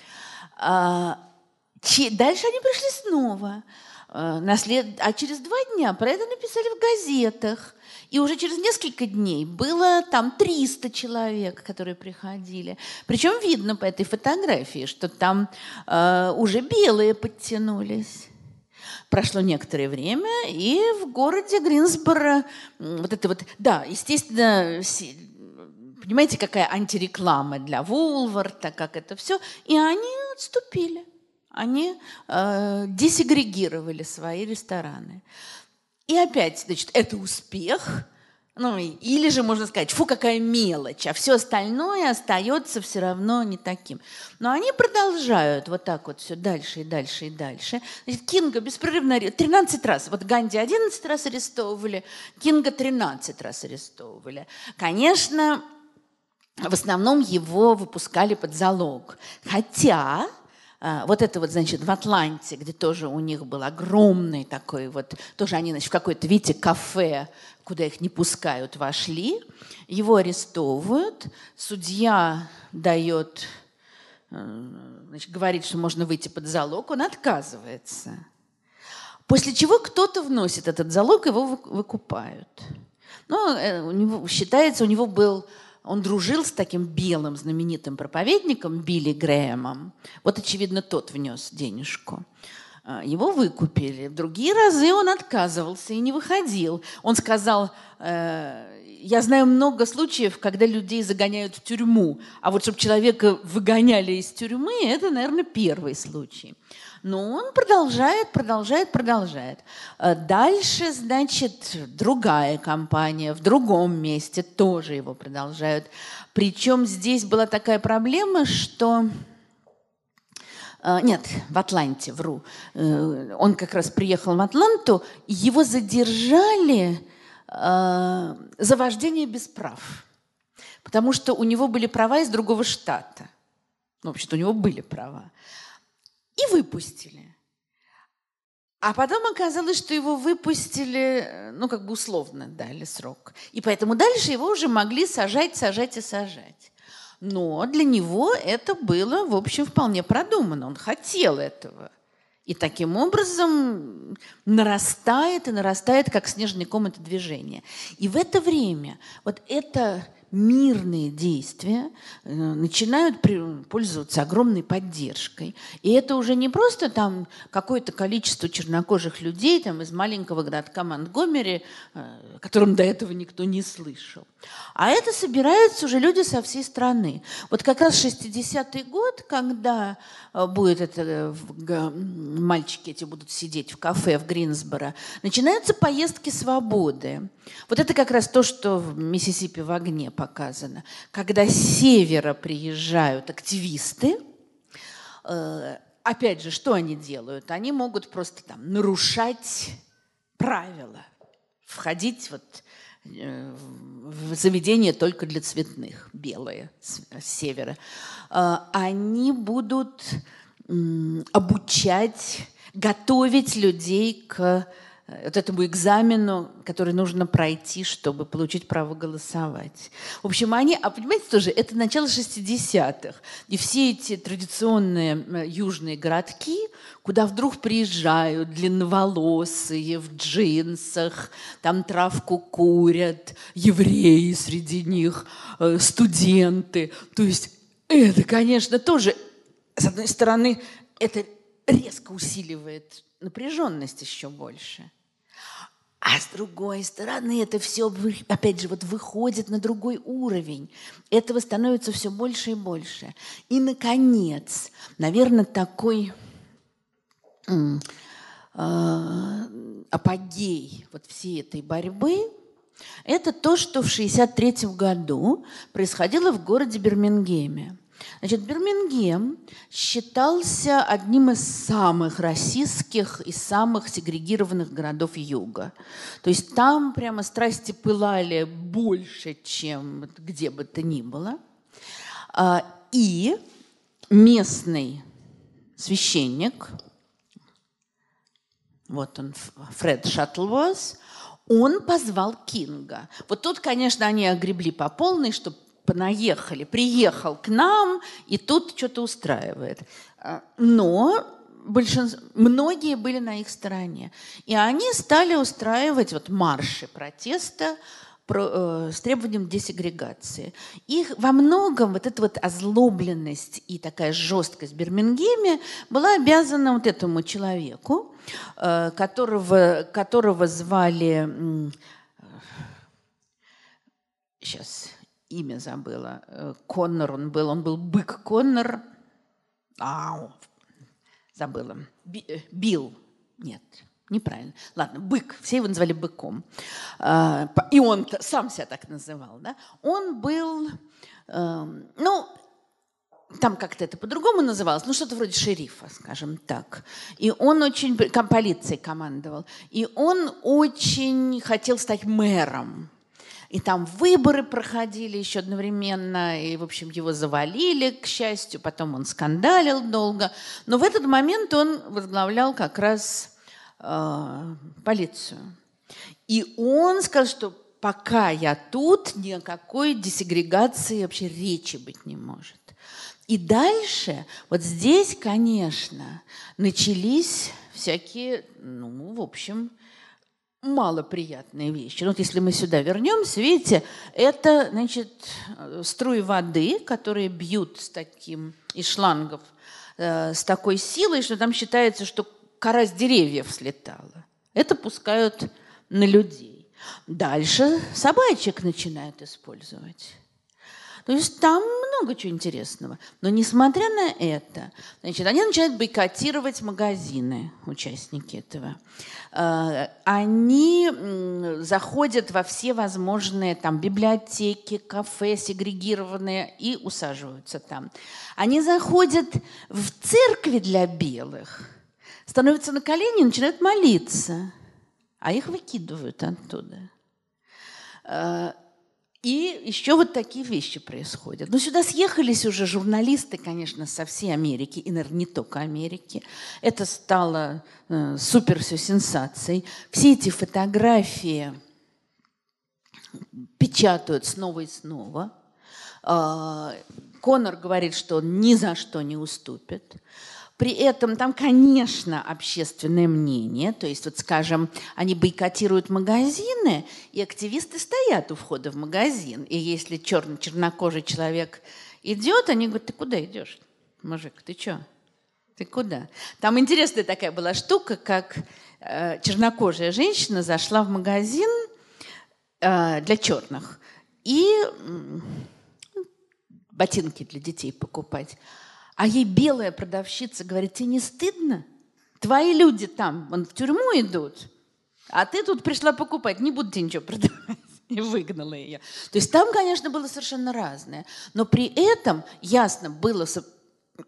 А, дальше они пришли снова. А, наслед... А через два дня про это написали в газетах. И уже через несколько дней было там 300 человек, которые приходили. Причем видно по этой фотографии, что там э, уже белые подтянулись. Прошло некоторое время, и в городе Гринсборо вот это вот, да, естественно, понимаете, какая антиреклама для Вулварта, как это все, и они отступили, они э, десегрегировали свои рестораны. И опять, значит, это успех, ну, или же можно сказать, фу, какая мелочь, а все остальное остается все равно не таким. Но они продолжают вот так вот все дальше и дальше и дальше. Значит, Кинга беспрерывно 13 раз. Вот Ганди 11 раз арестовывали, Кинга 13 раз арестовывали. Конечно, в основном его выпускали под залог. Хотя вот это вот, значит, в Атланте, где тоже у них был огромный такой вот, тоже они, значит, в какое-то, видите, кафе, куда их не пускают, вошли, его арестовывают, судья дает, э, значит, говорит, что можно выйти под залог, он отказывается. После чего кто-то вносит этот залог, его выкупают. Э, у него, считается, у него был он дружил с таким белым знаменитым проповедником Билли Грэмом. Вот, очевидно, тот внес денежку. А, его выкупили. В другие разы он отказывался и не выходил. Он сказал, э, я знаю много случаев, когда людей загоняют в тюрьму, а вот чтобы человека выгоняли из тюрьмы, это, наверное, первый случай. Но он продолжает, продолжает, продолжает. Э, дальше, значит, другая компания в другом месте тоже его продолжают. Причем здесь была такая проблема, что... Э, нет, в Атланте, вру. Э, он как раз приехал в Атланту, его задержали за вождение без прав. Потому что у него были права из другого штата. Ну, вообще-то у него были права и выпустили. А потом оказалось, что его выпустили, ну, как бы условно дали срок. И поэтому дальше его уже могли сажать, сажать и сажать. Но для него это было, в общем, вполне продумано. Он хотел этого. И таким образом нарастает и нарастает, как снежный ком, это движение. И в это время вот это мирные действия э, начинают пользоваться огромной поддержкой. И это уже не просто там какое-то количество чернокожих людей там, из маленького городка Монтгомери, э, о котором до этого никто не слышал. А это собираются уже люди со всей страны. Вот как раз 60-й год, когда э, будет это, мальчики эти будут сидеть в кафе в Гринсборо, начинаются поездки свободы. Вот это как раз то, что в Миссисипи в огне показано. Когда с севера приезжают активисты, э, опять же, что они делают? Они могут просто там нарушать правила, входить вот э, в заведение только для цветных, белые с севера. Э, они будут обучать, готовить людей к вот этому экзамену, который нужно пройти, чтобы получить право голосовать. В общем, они, а понимаете тоже, это начало 60-х. И все эти традиционные южные городки, куда вдруг приезжают длинноволосые в джинсах, там травку курят, евреи среди них, э, студенты. То есть это, конечно, тоже, с одной стороны, это резко усиливает напряженность еще больше – а с другой стороны, это все, опять же, вот выходит на другой уровень. Этого становится все больше и больше. И, наконец, наверное, такой э, апогей вот всей этой борьбы – это то, что в 1963 году происходило в городе Бирмингеме. Значит, Бирмингем считался одним из самых российских и самых сегрегированных городов Юга. То есть там прямо страсти пылали больше, чем где бы то ни было. А, и местный священник, вот он, Фред Шаттлвоз, он позвал Кинга. Вот тут, конечно, они огребли по полной, чтобы понаехали, приехал к нам и тут что-то устраивает. А, но большинство, многие были на их стороне. И они стали устраивать вот марши протеста про, э, с требованием десегрегации. Их во многом вот эта вот озлобленность и такая жесткость в Бирмингеме была обязана вот этому человеку, э, которого, которого звали... Э, сейчас имя забыла. Э, Коннор он был, он был бык Коннор. Ау, забыла. Э, Билл, нет, неправильно. Ладно, бык, все его называли быком. А, и он сам себя так называл. Да? Он был, эм, ну, там как-то это по-другому называлось, ну что-то вроде шерифа, скажем так. И он очень, полицией командовал, и он очень хотел стать мэром и там выборы проходили еще одновременно, и, в общем, его завалили, к счастью, потом он скандалил долго. Но в этот момент он возглавлял как раз э, полицию. И он сказал, что пока я тут, никакой десегрегации вообще речи быть не может. И дальше, вот здесь, конечно, начались всякие, ну, в общем, малоприятные вещи. Ну, вот если мы сюда вернемся, видите, это, значит, струи воды, которые бьют с таким из шлангов э, с такой силой, что там считается, что кора с деревьев слетала. Это пускают на людей. Дальше собачек начинают использовать. То есть там много чего интересного. Но несмотря на это, значит, они начинают бойкотировать магазины, участники этого. Э, они заходят во все возможные там библиотеки, кафе сегрегированные и усаживаются там. Они заходят в церкви для белых, становятся на колени и начинают молиться, а их выкидывают оттуда. И еще вот такие вещи происходят. Но сюда съехались уже журналисты, конечно, со всей Америки, и, наверное, не только Америки. Это стало э, супер все сенсацией. Все эти фотографии печатают снова и снова. Э, Конор говорит, что он ни за что не уступит. При этом там, конечно, общественное мнение, то есть, вот, скажем, они бойкотируют магазины, и активисты стоят у входа в магазин. И если черный, чернокожий человек идет, они говорят, ты куда идешь, мужик, ты что? Ты куда? Там интересная такая была штука, как э, чернокожая женщина зашла в магазин э, для черных и э, ботинки для детей покупать. А ей белая продавщица говорит, тебе не стыдно? Твои люди там, вон в тюрьму идут, а ты тут пришла покупать, не буду тебе ничего продавать. И выгнала ее. То есть там, конечно, было совершенно разное. Но при этом ясно было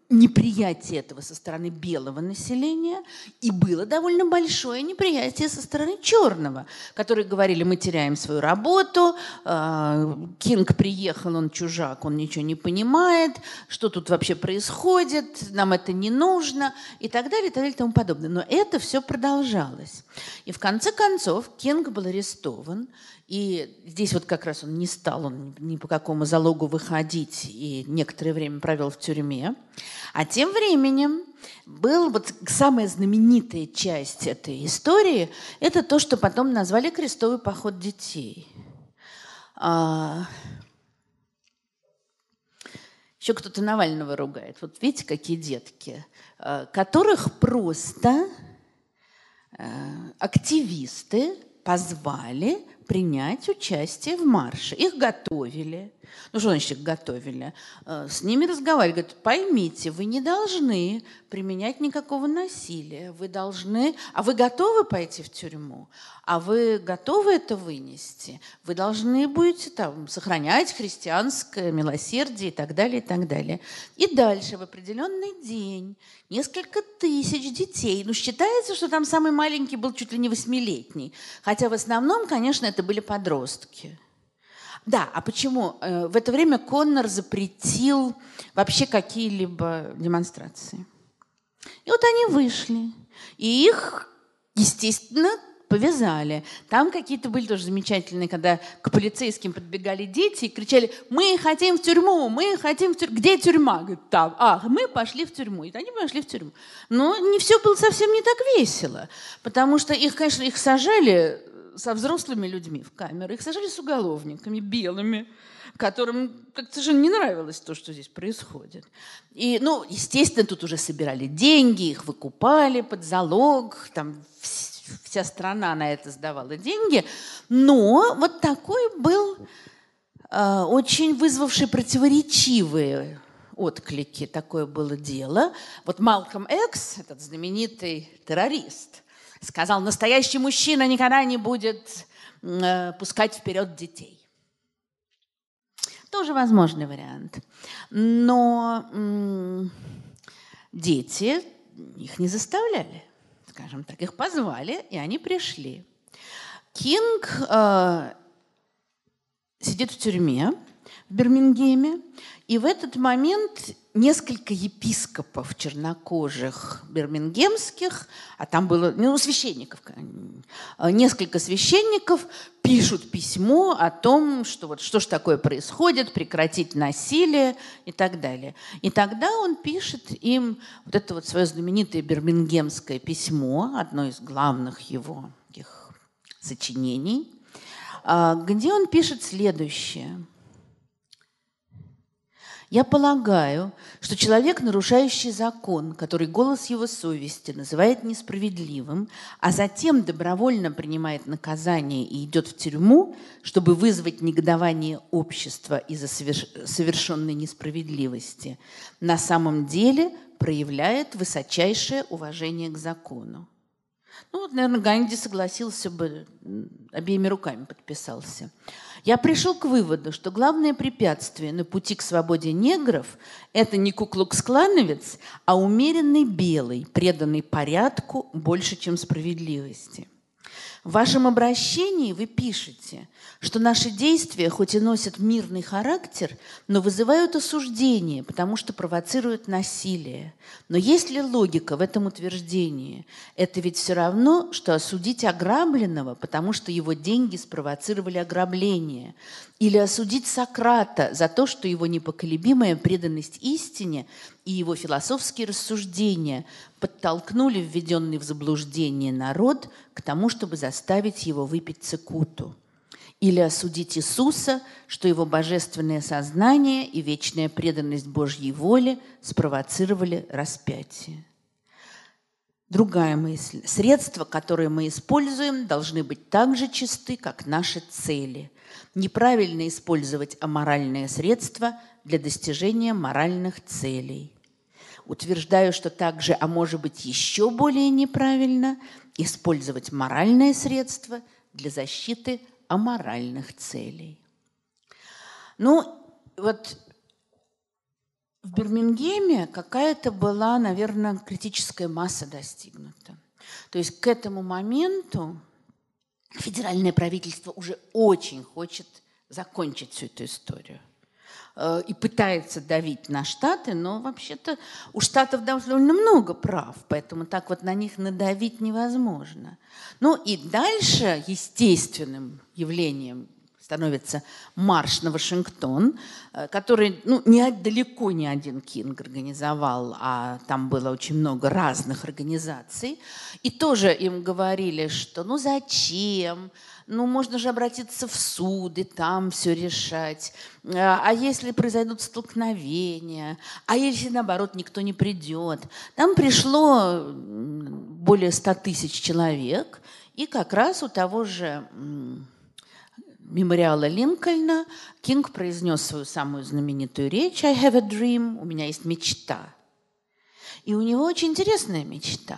неприятие этого со стороны белого населения, и было довольно большое неприятие со стороны черного, которые говорили, мы теряем свою работу, э, Кинг приехал, он чужак, он ничего не понимает, что тут вообще происходит, нам это не нужно, и так далее, и так далее, и тому подобное. Но это все продолжалось. И в конце концов Кинг был арестован, и здесь вот как раз он не стал он ни по какому залогу выходить и некоторое время провел в тюрьме. А тем временем был вот самая знаменитая часть этой истории, это то, что потом назвали крестовый поход детей. А... Еще кто-то Навального ругает. Вот видите, какие детки, а, которых просто а, активисты позвали принять участие в марше. Их готовили. Ну, что значит их готовили? Э, с ними разговаривали. Говорят, поймите, вы не должны применять никакого насилия. Вы должны... А вы готовы пойти в тюрьму? А вы готовы это вынести? Вы должны будете там сохранять христианское милосердие и так далее, и так далее. И дальше в определенный день несколько тысяч детей. Ну, считается, что там самый маленький был чуть ли не восьмилетний. Хотя в основном, конечно, это были подростки. Да, а почему? Э, в это время Коннор запретил вообще какие-либо демонстрации. И вот они вышли. И их, естественно, повязали. Там какие-то были тоже замечательные, когда к полицейским подбегали дети и кричали, мы хотим в тюрьму, мы хотим в тюрьму. Где тюрьма? Говорит, там. А, мы пошли в тюрьму. И они пошли в тюрьму. Но не все было совсем не так весело, потому что их, конечно, их сажали со взрослыми людьми в камеры, их сажали с уголовниками белыми, которым как-то совершенно не нравилось то, что здесь происходит. И, ну, естественно, тут уже собирали деньги, их выкупали под залог, там вся страна на это сдавала деньги. Но вот такой был э, очень вызвавший противоречивые отклики, такое было дело. Вот Малком Экс, этот знаменитый террорист, сказал, настоящий мужчина никогда не будет э, пускать вперед детей. Тоже возможный вариант. Но дети их не заставляли, скажем так, их позвали, и они пришли. Кинг э, сидит в тюрьме в Бирмингеме, и в этот момент несколько епископов чернокожих бирмингемских, а там было, ну, священников, э, несколько священников пишут письмо о том, что вот что ж такое происходит, прекратить насилие и так далее. И тогда он пишет им вот это вот свое знаменитое бирмингемское письмо, одно из главных его таких сочинений, а, где он пишет следующее – я полагаю, что человек, нарушающий закон, который голос его совести называет несправедливым, а затем добровольно принимает наказание и идет в тюрьму, чтобы вызвать негодование общества из-за совершенной несправедливости, на самом деле проявляет высочайшее уважение к закону. Ну вот, наверное, Ганди согласился бы, обеими руками подписался. Я пришел к выводу, что главное препятствие на пути к свободе негров – это не куклукс-клановец, а умеренный белый, преданный порядку больше, чем справедливости. В вашем обращении вы пишете, что наши действия хоть и носят мирный характер, но вызывают осуждение, потому что провоцируют насилие. Но есть ли логика в этом утверждении? Это ведь все равно, что осудить ограбленного, потому что его деньги спровоцировали ограбление. Или осудить Сократа за то, что его непоколебимая преданность истине и его философские рассуждения подтолкнули введенный в заблуждение народ к тому, чтобы заставить его выпить цикуту. Или осудить Иисуса, что его божественное сознание и вечная преданность Божьей воле спровоцировали распятие. Другая мысль. Средства, которые мы используем, должны быть так же чисты, как наши цели. Неправильно использовать аморальные средства для достижения моральных целей. Утверждаю, что также, а может быть еще более неправильно, использовать моральные средства для защиты аморальных целей. Ну, вот В Бирмингеме какая-то была, наверное, критическая масса достигнута. То есть к этому моменту федеральное правительство уже очень хочет закончить всю эту историю э, и пытается давить на Штаты, но вообще-то у Штатов довольно много прав, поэтому так вот на них надавить невозможно. Ну и дальше естественным явлением становится марш на Вашингтон, э, который ну, не, далеко не один Кинг организовал, а там было очень много разных организаций. И тоже им говорили, что ну зачем, ну можно же обратиться в суд и там все решать. Э, а если произойдут столкновения, а если наоборот никто не придет. Там пришло более 100 тысяч человек, и как раз у того же мемориала Линкольна Кинг произнес свою самую знаменитую речь «I have a dream» – «У меня есть мечта». И у него очень интересная мечта.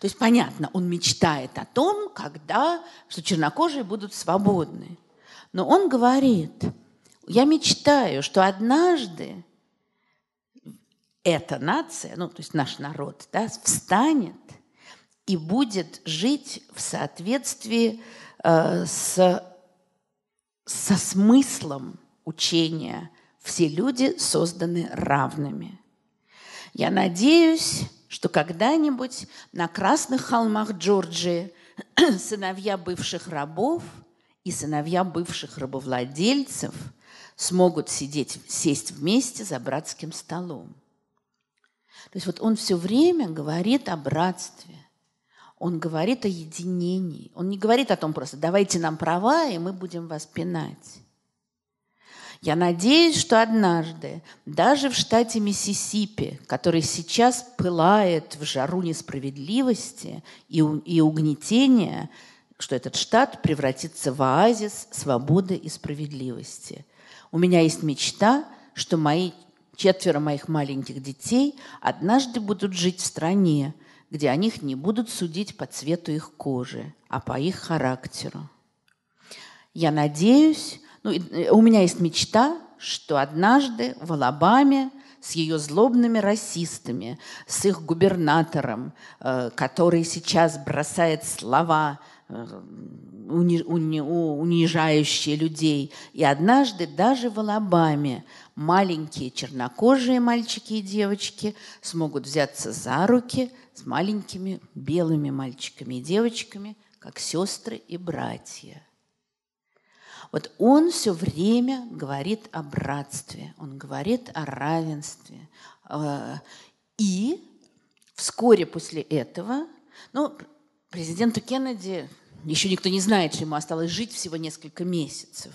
То есть, понятно, он мечтает о том, когда, что чернокожие будут свободны. Но он говорит, я мечтаю, что однажды эта нация, ну, то есть наш народ, да, встанет и будет жить в соответствии э, с со смыслом учения все люди созданы равными. Я надеюсь, что когда-нибудь на красных холмах Джорджии сыновья бывших рабов и сыновья бывших рабовладельцев смогут сидеть, сесть вместе за братским столом. То есть вот он все время говорит о братстве. Он говорит о единении. Он не говорит о том просто, давайте нам права, и мы будем вас пинать. Я надеюсь, что однажды, даже в штате Миссисипи, который сейчас пылает в жару несправедливости и, угнетения, что этот штат превратится в оазис свободы и справедливости. У меня есть мечта, что мои четверо моих маленьких детей однажды будут жить в стране, где о них не будут судить по цвету их кожи, а по их характеру. Я надеюсь, ну, э, у меня есть мечта, что однажды в Алабаме с ее злобными расистами, с их губернатором, э, который сейчас бросает слова э, унижающие людей. И однажды даже в Алабаме маленькие чернокожие мальчики и девочки смогут взяться за руки с маленькими белыми мальчиками и девочками, как сестры и братья. Вот он все время говорит о братстве, он говорит о равенстве. Э, и вскоре после этого, ну, президенту Кеннеди еще никто не знает, что ему осталось жить всего несколько месяцев.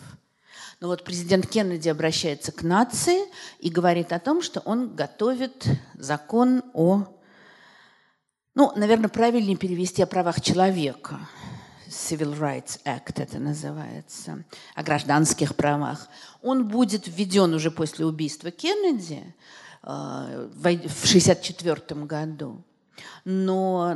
Но вот президент Кеннеди обращается к нации и говорит о том, что он готовит закон о ну, наверное, правильнее перевести о правах человека. Civil Rights Act это называется, о гражданских правах. Он будет введен уже после убийства Кеннеди э, в 1964 году. Но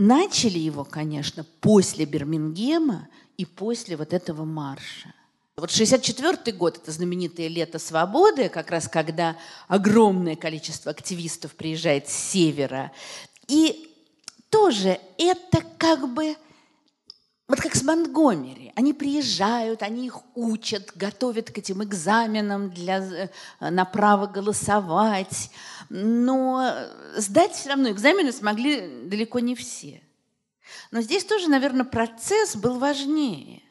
начали его, конечно, после Бирмингема и после вот этого марша. Вот 64 год – это знаменитое лето свободы, как раз когда огромное количество активистов приезжает с севера и тоже это как бы вот как с Монтгомери. Они приезжают, они их учат, готовят к этим экзаменам для, э, на право голосовать. Но сдать все равно экзамены смогли далеко не все. Но здесь тоже, наверное, процесс был важнее.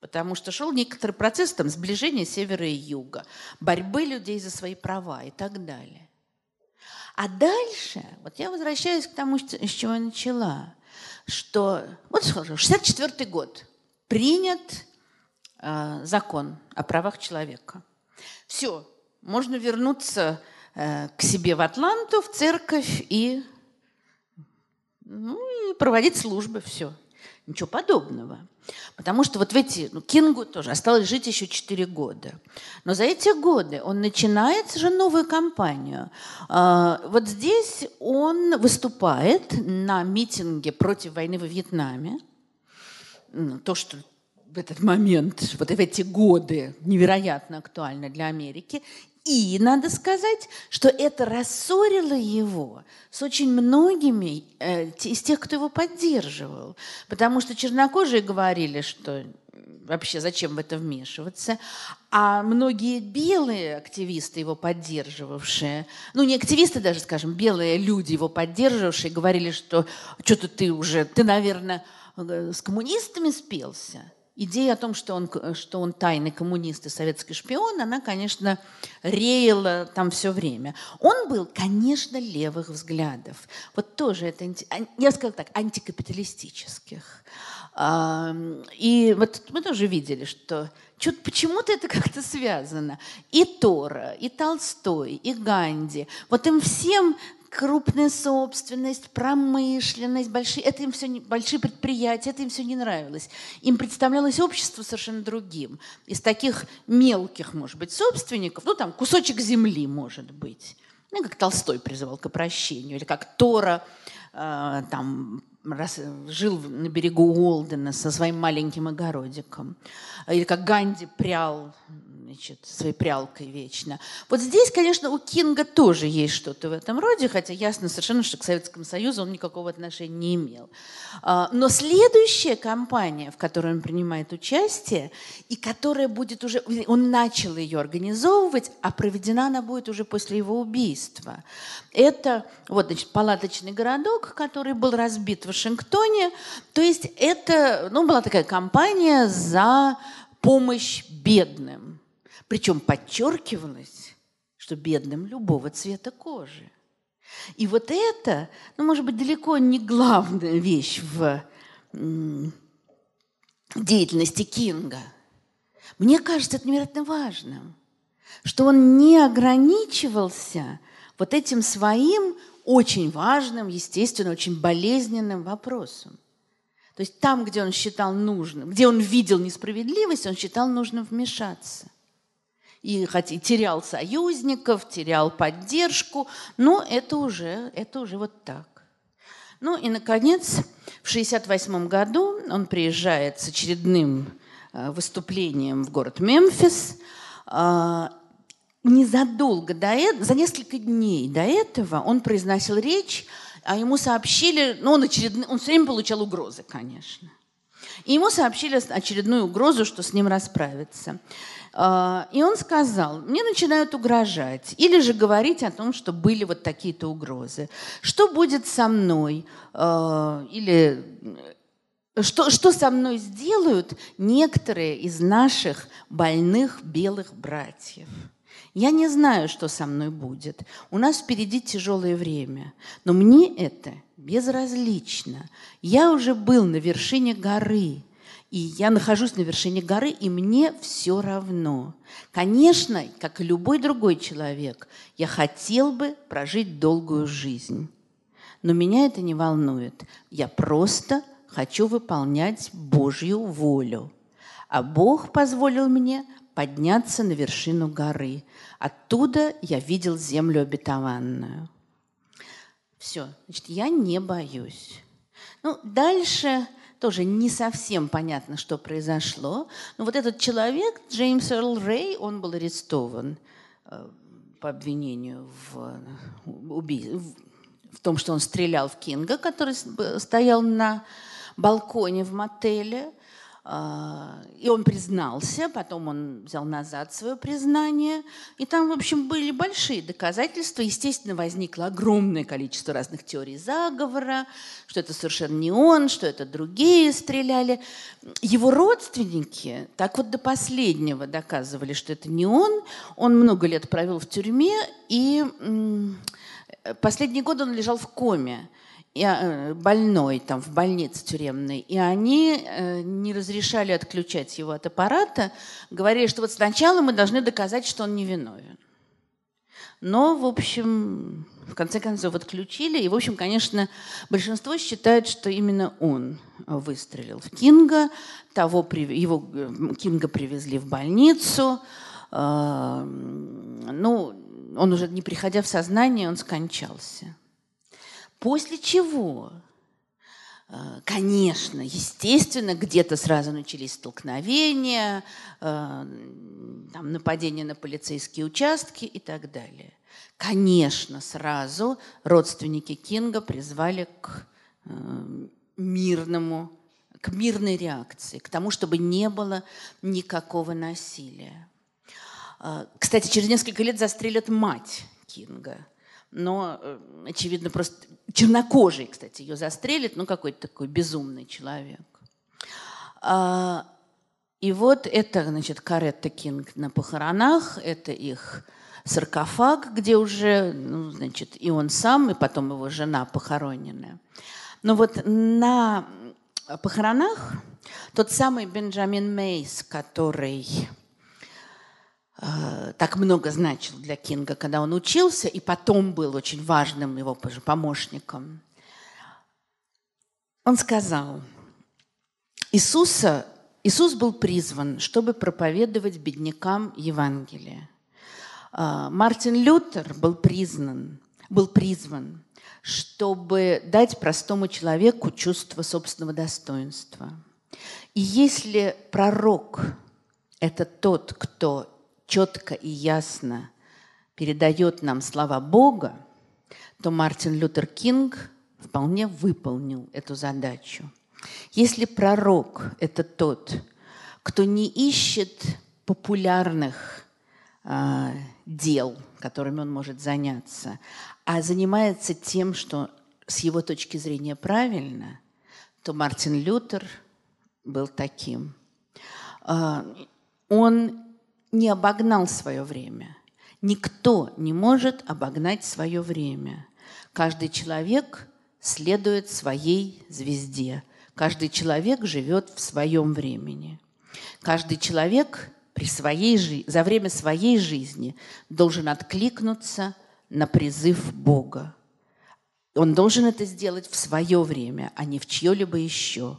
Потому что шел некоторый процесс там, сближения севера и юга, борьбы людей за свои права и так далее. А дальше, вот я возвращаюсь к тому, с чего я начала, что вот 64 год принят э, закон о правах человека. Все, можно вернуться э, к себе в Атланту, в церковь и, ну, и проводить службы, все. Ничего подобного. Потому что вот в эти, ну, Кингу тоже осталось жить еще 4 года. Но за эти годы он начинает же новую кампанию. А, вот здесь он выступает на митинге против войны во Вьетнаме. То, что в этот момент, вот в эти годы невероятно актуально для Америки. И надо сказать, что это рассорило его с очень многими э, из тех, кто его поддерживал. Потому что чернокожие говорили, что вообще зачем в это вмешиваться. А многие белые активисты, его поддерживавшие, ну не активисты даже, скажем, белые люди, его поддерживавшие, говорили, что что-то ты уже, ты, наверное, э, с коммунистами спелся. Идея о том, что он, что он тайный коммунист и советский шпион, она, конечно, реяла там все время. Он был, конечно, левых взглядов. Вот тоже это, я сказала так, антикапиталистических. И вот мы тоже видели, что почему-то это как-то связано. И Тора, и Толстой, и Ганди. Вот им всем крупная собственность, промышленность, большие, это им все большие предприятия, это им все не нравилось. Им представлялось общество совершенно другим. Из таких мелких, может быть, собственников, ну там кусочек земли, может быть. Ну, как Толстой призывал к прощению, или как Тора э, там раз, жил на берегу Уолдена со своим маленьким огородиком. Или как Ганди прял значит, своей прялкой вечно. Вот здесь, конечно, у Кинга тоже есть что-то в этом роде, хотя ясно совершенно, что к Советскому Союзу он никакого отношения не имел. А, но следующая кампания, в которой он принимает участие, и которая будет уже... Он начал ее организовывать, а проведена она будет уже после его убийства. Это вот, значит, палаточный городок, который был разбит в Вашингтоне. То есть это ну, была такая кампания за помощь бедным. Причем подчеркивалось, что бедным любого цвета кожи. И вот это, ну, может быть, далеко не главная вещь в деятельности Кинга. Мне кажется, это невероятно важным, что он не ограничивался вот этим своим очень важным, естественно, очень болезненным вопросом. То есть там, где он считал нужным, где он видел несправедливость, он считал нужным вмешаться – и терял союзников, терял поддержку, но это уже, это уже вот так. Ну и, наконец, в 1968 году он приезжает с очередным э, выступлением в город Мемфис. А, незадолго до этого, за несколько дней до этого он произносил речь, а ему сообщили, ну он, очередный, он все время получал угрозы, конечно. И ему сообщили очередную угрозу, что с ним расправиться. А, и он сказал, мне начинают угрожать или же говорить о том, что были вот такие-то угрозы. Что будет со мной? А, или что, что со мной сделают некоторые из наших больных белых братьев? Я не знаю, что со мной будет. У нас впереди тяжелое время. Но мне это безразлично. Я уже был на вершине горы. И я нахожусь на вершине горы, и мне все равно. Конечно, как и любой другой человек, я хотел бы прожить долгую жизнь. Но меня это не волнует. Я просто хочу выполнять Божью волю. А Бог позволил мне подняться на вершину горы. Оттуда я видел землю обетованную. Все, значит, я не боюсь. Ну, дальше тоже не совсем понятно, что произошло. Но вот этот человек, Джеймс Эрл Рэй, он был арестован э, по обвинению в, уби... в том, что он стрелял в Кинга, который стоял на балконе в мотеле. А, и он признался, потом он взял назад свое признание. И там, в общем, были большие доказательства. Естественно, возникло огромное количество разных теорий заговора, что это совершенно не он, что это другие стреляли. Его родственники так вот до последнего доказывали, что это не он. Он много лет провел в тюрьме, и последние годы он лежал в коме и, э, больной там в больнице тюремной, и они э, не разрешали отключать его от аппарата, говорили, что вот сначала мы должны доказать, что он невиновен. Но, в общем, в конце концов отключили, и, в общем, конечно, большинство считает, что именно он выстрелил в Кинга, того, его э, Кинга привезли в больницу, ну, он уже не приходя в сознание, он скончался. После чего Э, конечно, естественно, где-то сразу начались столкновения, э, там, нападения на полицейские участки и так далее. Конечно, сразу родственники Кинга призвали к э, мирному, к мирной реакции, к тому, чтобы не было никакого насилия. Кстати, через несколько лет застрелят мать Кинга – но, очевидно, просто чернокожий, кстати, ее застрелит, ну, какой-то такой безумный человек. А, и вот это, значит, Каретта Кинг на похоронах, это их саркофаг, где уже, ну, значит, и он сам, и потом его жена похоронены. Но вот на похоронах тот самый Бенджамин Мейс, который так много значил для Кинга, когда он учился, и потом был очень важным его помощником. Он сказал, Иисуса, Иисус был призван, чтобы проповедовать беднякам Евангелие. Э, Мартин Лютер был признан, был призван, чтобы дать простому человеку чувство собственного достоинства. И если пророк – это тот, кто четко и ясно передает нам слова Бога, то Мартин Лютер Кинг вполне выполнил эту задачу. Если пророк – это тот, кто не ищет популярных э, дел, которыми он может заняться, а занимается тем, что с его точки зрения правильно, то Мартин Лютер был таким. Э, он не обогнал свое время. Никто не может обогнать свое время. Каждый человек следует своей звезде. Каждый человек живет в своем времени. Каждый человек при своей жи- за время своей жизни должен откликнуться на призыв Бога. Он должен это сделать в свое время, а не в чье-либо еще.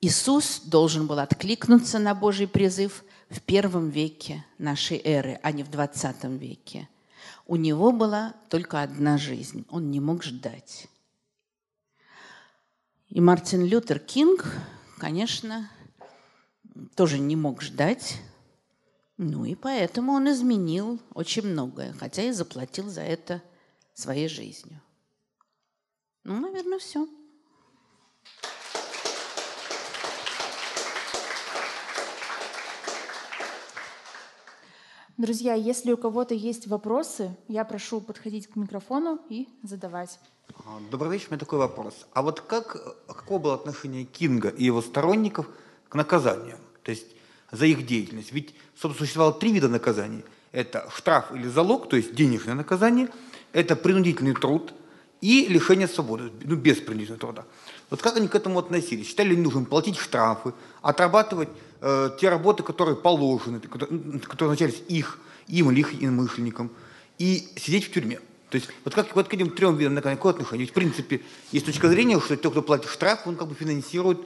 Иисус должен был откликнуться на Божий призыв в первом веке нашей эры, а не в двадцатом веке. У него была только одна жизнь, он не мог ждать. И Мартин Лютер Кинг, конечно, тоже не мог ждать, ну и поэтому он изменил очень многое, хотя и заплатил за это своей жизнью. Ну, наверное, все. Друзья, если у кого-то есть вопросы, я прошу подходить к микрофону и задавать. Добрый вечер, у меня такой вопрос. А вот как, какое было отношение Кинга и его сторонников к наказанию? То есть за их деятельность? Ведь, собственно, существовало три вида наказаний. Это штраф или залог, то есть денежное наказание, это принудительный труд и лишение свободы, ну, без принудительного труда. Вот как они к этому относились? Считали ли нужным платить штрафы, отрабатывать э, те работы, которые положены, которые, которые назначались их, им или их иномышленникам, и сидеть в тюрьме? То есть вот как вот к этим трем видам какое отношение? Ведь, в принципе, есть точка зрения, что тот, кто платит штраф, он как бы финансирует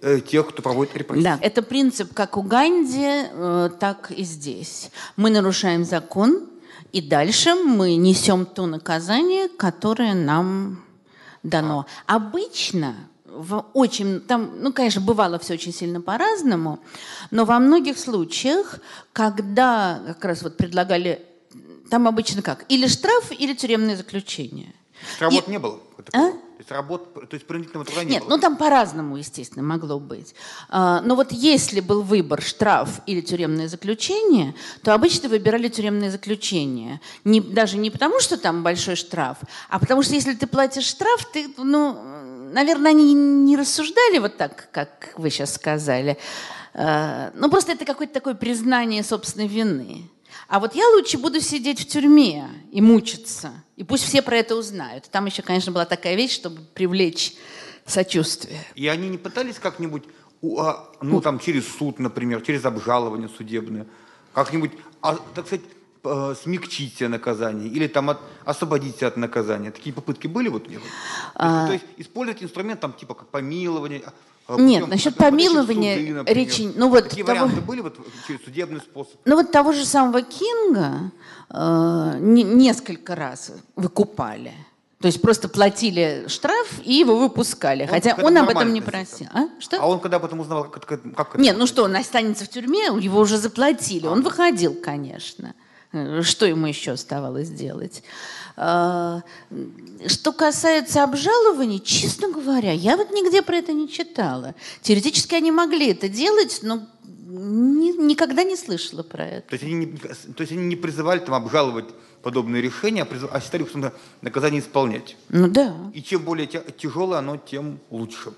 э, тех, кто проводит репрессии. Да, это принцип как у Ганди, э, так и здесь. Мы нарушаем закон, и дальше мы несем то наказание, которое нам дано. Обычно в очень, там, ну, конечно, бывало все очень сильно по-разному, но во многих случаях, когда как раз вот предлагали, там обычно как, или штраф, или тюремное заключение. Работ И... не было? А? То есть, работ, то есть принудительного труда не Нет, было? ну там по-разному, естественно, могло быть. А, но вот если был выбор штраф или тюремное заключение, то обычно выбирали тюремное заключение. Не, даже не потому, что там большой штраф, а потому что если ты платишь штраф, ты, ну, наверное, они не рассуждали вот так, как вы сейчас сказали. А, ну, просто это какое-то такое признание собственной вины. А вот я лучше буду сидеть в тюрьме и мучиться. И пусть все про это узнают. Там еще, конечно, была такая вещь, чтобы привлечь сочувствие. И они не пытались как-нибудь, а, ну, там, через суд, например, через обжалование судебное, как-нибудь, а, так сказать, э, смягчить себе наказание или там от, освободить себя от наказания. Такие попытки были вот? А... То, есть, то есть использовать инструмент там типа как помилование, а Нет, насчет помилования суды, речи... Ну, вот Такие того, варианты были вот, через судебный способ? Ну вот того же самого Кинга э, не, несколько раз выкупали. То есть просто платили штраф и его выпускали. Он Хотя он об этом не просил. А? Что? а он когда потом узнавал, как, как, как Нет, ну что, он останется в тюрьме, его уже заплатили. А. Он выходил, конечно. Что ему еще оставалось делать? А, что касается обжалований, честно говоря, я вот нигде про это не читала. Теоретически они могли это делать, но ни, никогда не слышала про это. То есть они не, то есть они не призывали там обжаловать подобные решения, а, а считали, что наказание исполнять. Ну да. И чем более тяжелое оно, тем лучше.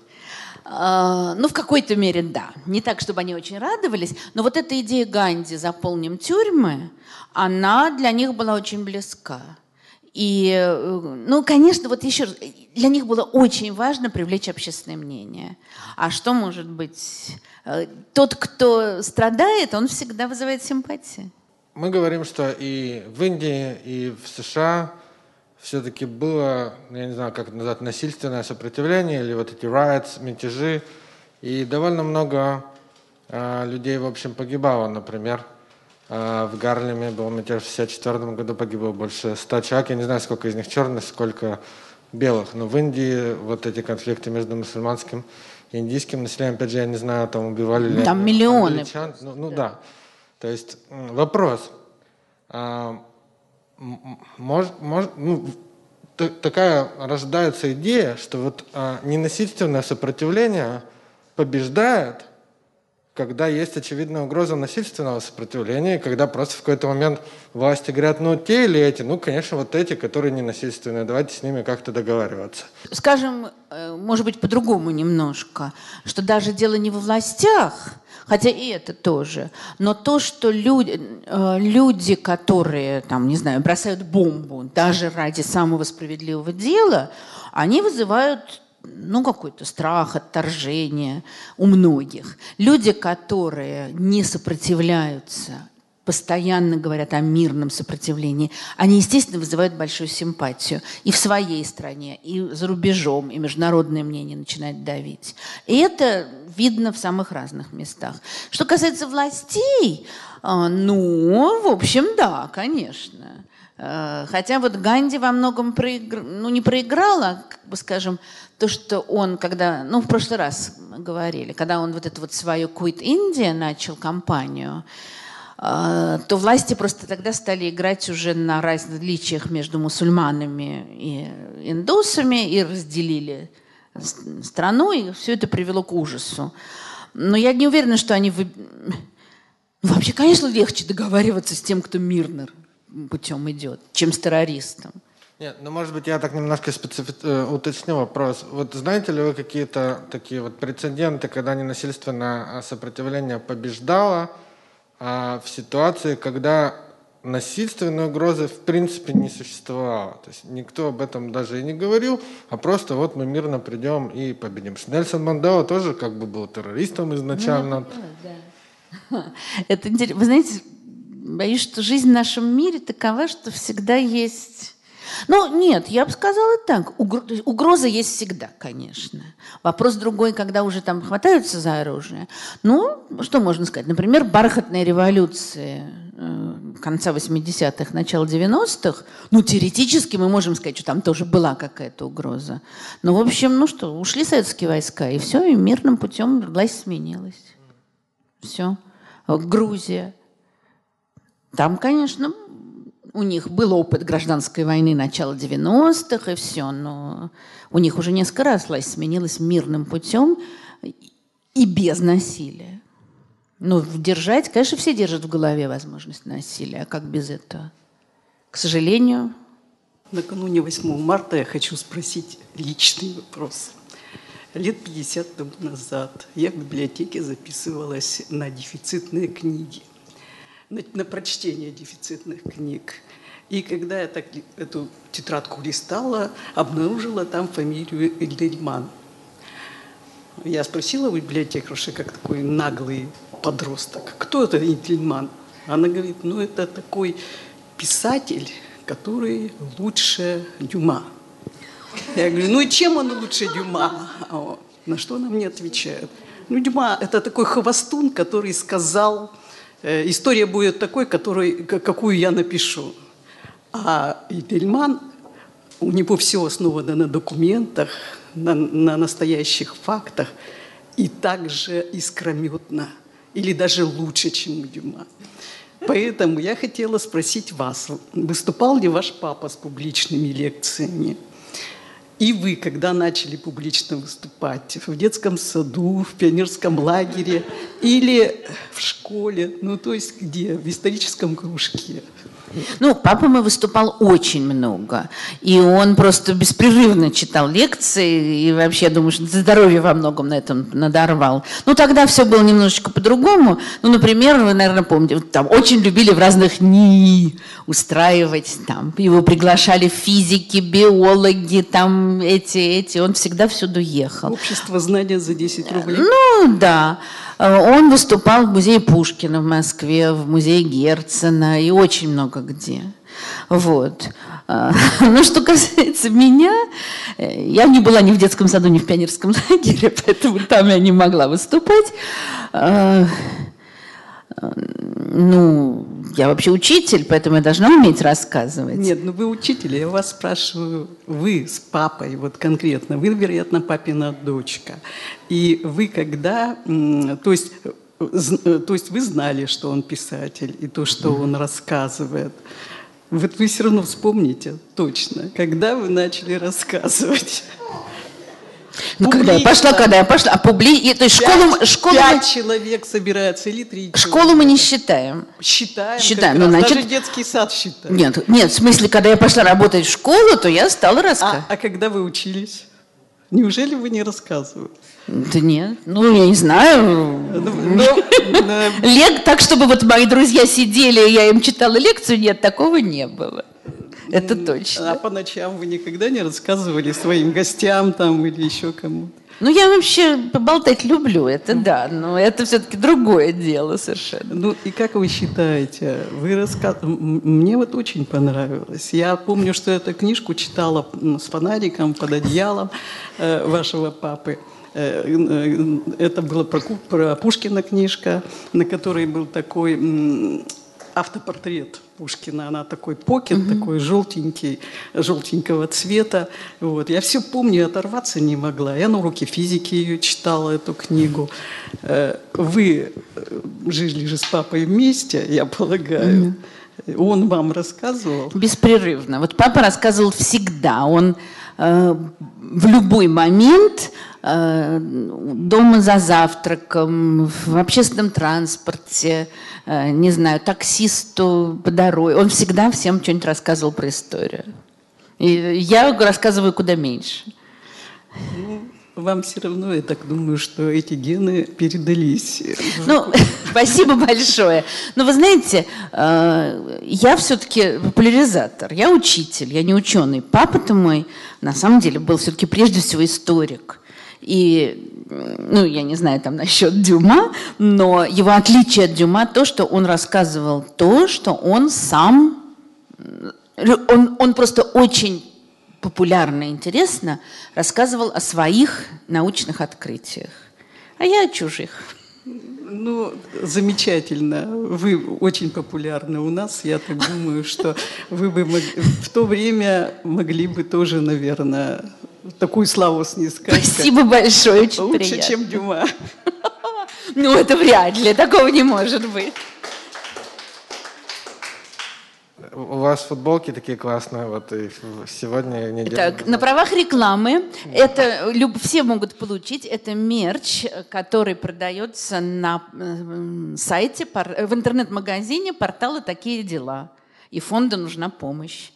А, ну, в какой-то мере, да. Не так, чтобы они очень радовались, но вот эта идея Ганди «заполним тюрьмы», она для них была очень близка. И, э, ну, конечно, вот еще раз, для них было очень важно привлечь общественное мнение. А что может быть? Э, тот, кто страдает, он всегда вызывает симпатии мы говорим, что и в Индии, и в США все-таки было, я не знаю, как это назвать, насильственное сопротивление или вот эти riots, мятежи. И довольно много э, людей, в общем, погибало. Например, в Гарлеме был мятеж в 1964 году, погибло больше 100 человек. Я не знаю, сколько из них черных, сколько белых. Но в Индии вот эти конфликты между мусульманским и индийским населением, опять же, я не знаю, там убивали ли Там миллионы. Ну, ну да. да. То есть вопрос. А, может, может, ну, такая рождается идея, что вот а, ненасильственное сопротивление побеждает, когда есть очевидная угроза насильственного сопротивления, когда просто в какой-то момент власти говорят, ну те или эти, ну конечно вот эти, которые ненасильственные, давайте с ними как-то договариваться. Скажем, э, может быть по-другому немножко, что даже дело не во властях, Хотя и это тоже. Но то, что люди, э, люди, которые, там, не знаю, бросают бомбу даже ради самого справедливого дела, они вызывают ну, какой-то страх, отторжение у многих. Люди, которые не сопротивляются постоянно говорят о мирном сопротивлении, они, естественно, вызывают большую симпатию и в своей стране, и за рубежом, и международное мнение начинает давить. И это видно в самых разных местах. Что касается властей, а, ну, в общем, да, конечно. А, хотя вот Ганди во многом проигр... ну, не проиграл, а, как бы скажем, то, что он, когда, ну, в прошлый раз говорили, когда он вот эту вот свою Quit India начал кампанию, а, то власти просто тогда стали играть уже на различиях между мусульманами и индусами и разделили страну, и все это привело к ужасу. Но я не уверена, что они... Вы... Вообще, конечно, легче договариваться с тем, кто мирно путем идет, чем с террористом. Нет, ну, может быть, я так немножко специфи... Э, уточню вопрос. Вот знаете ли вы какие-то такие вот прецеденты, когда ненасильственное сопротивление побеждало, а в ситуации, когда насильственной угрозы в принципе не существовало. То есть никто об этом даже и не говорил, а просто вот мы мирно придем и победим. Нельсон Мандела тоже как бы был террористом изначально. Ну, да. Это интересно. Вы знаете, боюсь, что жизнь в нашем мире такова, что всегда есть ну, нет, я бы сказала так. Угроза есть всегда, конечно. Вопрос другой, когда уже там хватаются за оружие. Ну, что можно сказать? Например, бархатная революция э, конца 80-х, начала 90-х, ну, теоретически мы можем сказать, что там тоже была какая-то угроза. Но, в общем, ну что, ушли советские войска, и все, и мирным путем власть сменилась. Все. Грузия. Там, конечно, у них был опыт гражданской войны начала 90-х и все, но у них уже несколько раз власть сменилась мирным путем и без насилия. Ну, держать, конечно, все держат в голове возможность насилия, а как без этого? К сожалению. Накануне 8 марта я хочу спросить личный вопрос. Лет 50 тому назад я в библиотеке записывалась на дефицитные книги на, на прочтение дефицитных книг. И когда я так эту тетрадку листала, обнаружила там фамилию Эльдельман. Я спросила у библиотекарши, как такой наглый подросток, кто это Эльдельман? Она говорит, ну это такой писатель, который лучше Дюма. Я говорю, ну и чем он лучше Дюма? На что она мне отвечает? Ну, Дюма – это такой хвостун, который сказал история будет такой, который, какую я напишу. А Идельман у него все основано на документах, на, на настоящих фактах, и также искрометно, или даже лучше, чем у Дюма. Поэтому я хотела спросить вас, выступал ли ваш папа с публичными лекциями? И вы, когда начали публично выступать, в детском саду, в пионерском лагере или в школе, ну то есть где, в историческом кружке? Ну, папа мой выступал очень много. И он просто беспрерывно читал лекции. И вообще, я думаю, что здоровье во многом на этом надорвал. Ну, тогда все было немножечко по-другому. Ну, например, вы, наверное, помните, там очень любили в разных НИИ устраивать. Там, его приглашали физики, биологи, там эти, эти. Он всегда всюду ехал. Общество знания за 10 рублей. Ну, да. Э, он выступал в музее Пушкина в Москве, в музее Герцена и очень много где. Вот. Э, Но что касается меня, э, я не была ни в детском саду, ни в пионерском лагере, поэтому там я не могла выступать. Ну, я вообще учитель, поэтому я должна уметь рассказывать. Нет, ну вы учитель, я вас спрашиваю, вы с папой, вот конкретно, вы, вероятно, папина дочка. И вы когда, то есть, то есть вы знали, что он писатель, и то, что он рассказывает. Вот вы все равно вспомните точно, когда вы начали рассказывать. Ну, когда я пошла, когда я пошла, а публи... И, то есть школу... Пять, школу пять человек собирается или три Школу мы не считаем. Считаем. Считаем. Ну, значит... Даже детский сад считаем. Нет, нет, в смысле, когда я пошла работать в школу, то я стала рассказывать. А, а когда вы учились? Неужели вы не рассказывали? Да нет, ну я не знаю. Ну, ну, Лек, так, чтобы вот мои друзья сидели, и я им читала лекцию, нет, такого не было. Это точно. А по ночам вы никогда не рассказывали своим гостям там или еще кому-то? Ну, я вообще поболтать люблю, это да, но это все-таки другое дело совершенно. Ну, и как вы считаете, вы рассказ... Мне вот очень понравилось. Я помню, что эту книжку читала с фонариком под одеялом э, вашего папы. Э, э, это была про, про Пушкина книжка, на которой был такой автопортрет Пушкина. Она такой покет, угу. такой желтенький, желтенького цвета. Вот. Я все помню, оторваться не могла. Я на уроке физики ее читала, эту книгу. Э, вы э, жили же с папой вместе, я полагаю. Угу. Он вам рассказывал? Беспрерывно. Вот папа рассказывал всегда. Он в любой момент э, дома за завтраком, в общественном транспорте, Э, не знаю, таксисту по дороге. Он всегда всем что-нибудь рассказывал про историю. И я рассказываю куда меньше. Ну, вам все равно, я так думаю, что эти гены передались. Ну, спасибо большое. Но вы знаете, э, я все-таки популяризатор, я учитель, я не ученый. Папа-то мой, на самом деле, был все-таки прежде всего историк. И ну, я не знаю там насчет Дюма, но его отличие от Дюма то, что он рассказывал то, что он сам, он, он просто очень популярно и интересно рассказывал о своих научных открытиях, а я о чужих. Ну, замечательно. Вы очень популярны у нас. Я так думаю, что вы бы в то время могли бы тоже, наверное, такую славу снискать. Спасибо большое, очень Лучше, приятно. чем Дюма. Ну, это вряд ли, такого не может быть. У вас футболки такие классные, вот и сегодня не Так, на правах рекламы, это люб, все могут получить, это мерч, который продается на сайте, в интернет-магазине портала «Такие дела». И фонду нужна помощь.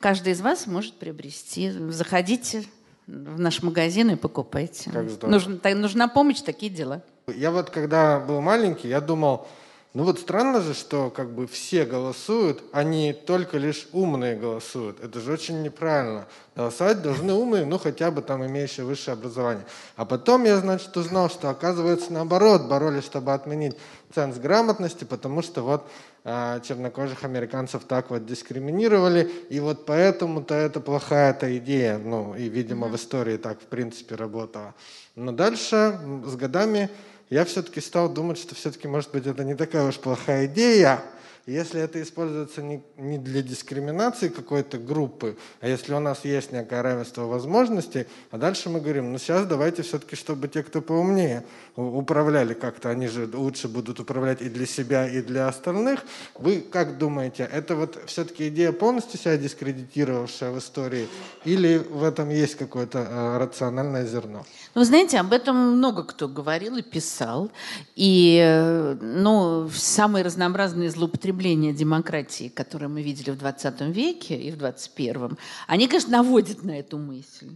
Каждый из вас может приобрести. Заходите, в наш магазин и покупайте. Как здорово. Нужна, нужна помощь, такие дела. Я вот когда был маленький, я думал, ну вот странно же, что как бы все голосуют, а не только лишь умные голосуют. Это же очень неправильно. Голосовать должны умные, ну хотя бы там имеющие высшее образование. А потом я, значит, узнал, что оказывается наоборот, боролись, чтобы отменить ценз грамотности, потому что вот а, чернокожих американцев так вот дискриминировали, и вот поэтому-то это плохая-то идея, ну и, видимо, в истории так в принципе работало. Но дальше с годами я все-таки стал думать, что все-таки, может быть, это не такая уж плохая идея, Если это используется не, для дискриминации какой-то группы, а если у нас есть некое равенство возможностей, а дальше мы говорим, ну сейчас давайте все-таки, чтобы те, кто поумнее, управляли как-то, они же лучше будут управлять и для себя, и для остальных. Вы как думаете, это вот все-таки идея полностью себя дискредитировавшая в истории, или в этом есть какое-то э, рациональное зерно? Ну, вы знаете, об этом много кто говорил и писал. И э, ну, самые разнообразные злоупотребления демократии, которые мы видели в 20 веке и в 21, они, конечно, наводят на эту мысль.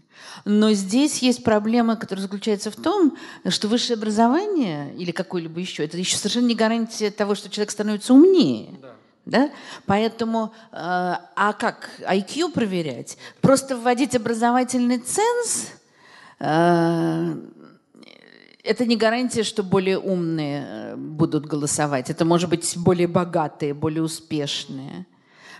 Но здесь есть проблема, которая заключается в том, что высшее образование или какое-либо еще, это еще совершенно не гарантия того, что человек становится умнее. Да. Да? Поэтому, э, а как IQ проверять? Просто вводить образовательный ценз это не гарантия, что более умные э, будут голосовать. Это может быть более богатые, более успешные.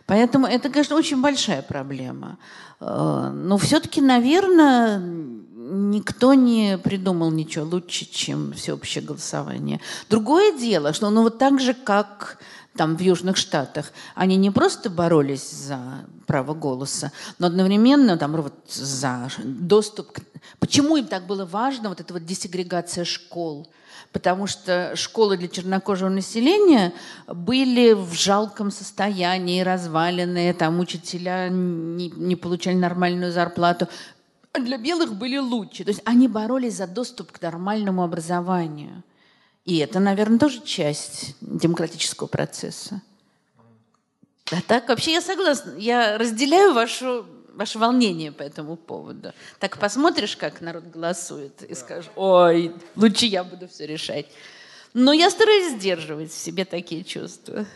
Поэтому это, конечно, очень большая проблема. Э, но все-таки, наверное, никто не придумал ничего лучше, чем всеобщее голосование. Другое дело, что ну вот так же, как там в Южных Штатах, они не просто боролись за право голоса, но одновременно там вот за доступ к... Почему им так было важно вот эта вот десегрегация школ? Потому что школы для чернокожего населения были в жалком состоянии, разваленные, там учителя не, не получали нормальную зарплату. А для белых были лучше. То есть они боролись за доступ к нормальному образованию. И это, наверное, тоже часть демократического процесса. А так, вообще я согласна. Я разделяю вашу, ваше волнение по этому поводу. Так посмотришь, как народ голосует, и скажешь, ой, лучше я буду все решать. Но я стараюсь сдерживать в себе такие чувства.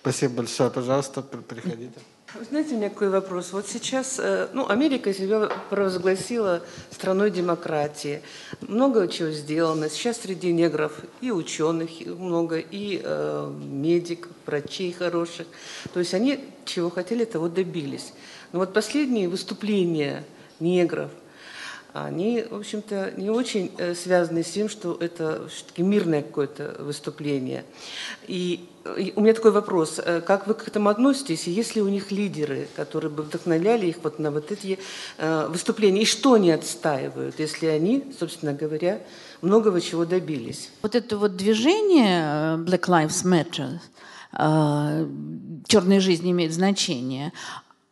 Спасибо большое. Пожалуйста, приходите. Вы знаете, у меня какой вопрос. Вот сейчас, э, ну, Америка себя провозгласила страной демократии. Много чего сделано. Сейчас среди негров и ученых много, и э, медиков, врачей хороших. То есть они чего хотели, того добились. Но вот последние выступления негров – они, в общем-то, не очень э, связаны с тем, что это все-таки мирное какое-то выступление. И, и у меня такой вопрос, э, как вы к этому относитесь, и есть ли у них лидеры, которые бы вдохновляли их вот на вот эти э, выступления, и что они отстаивают, если они, собственно говоря, многого чего добились? Вот это вот движение Black Lives Matter, черная жизнь имеет значение,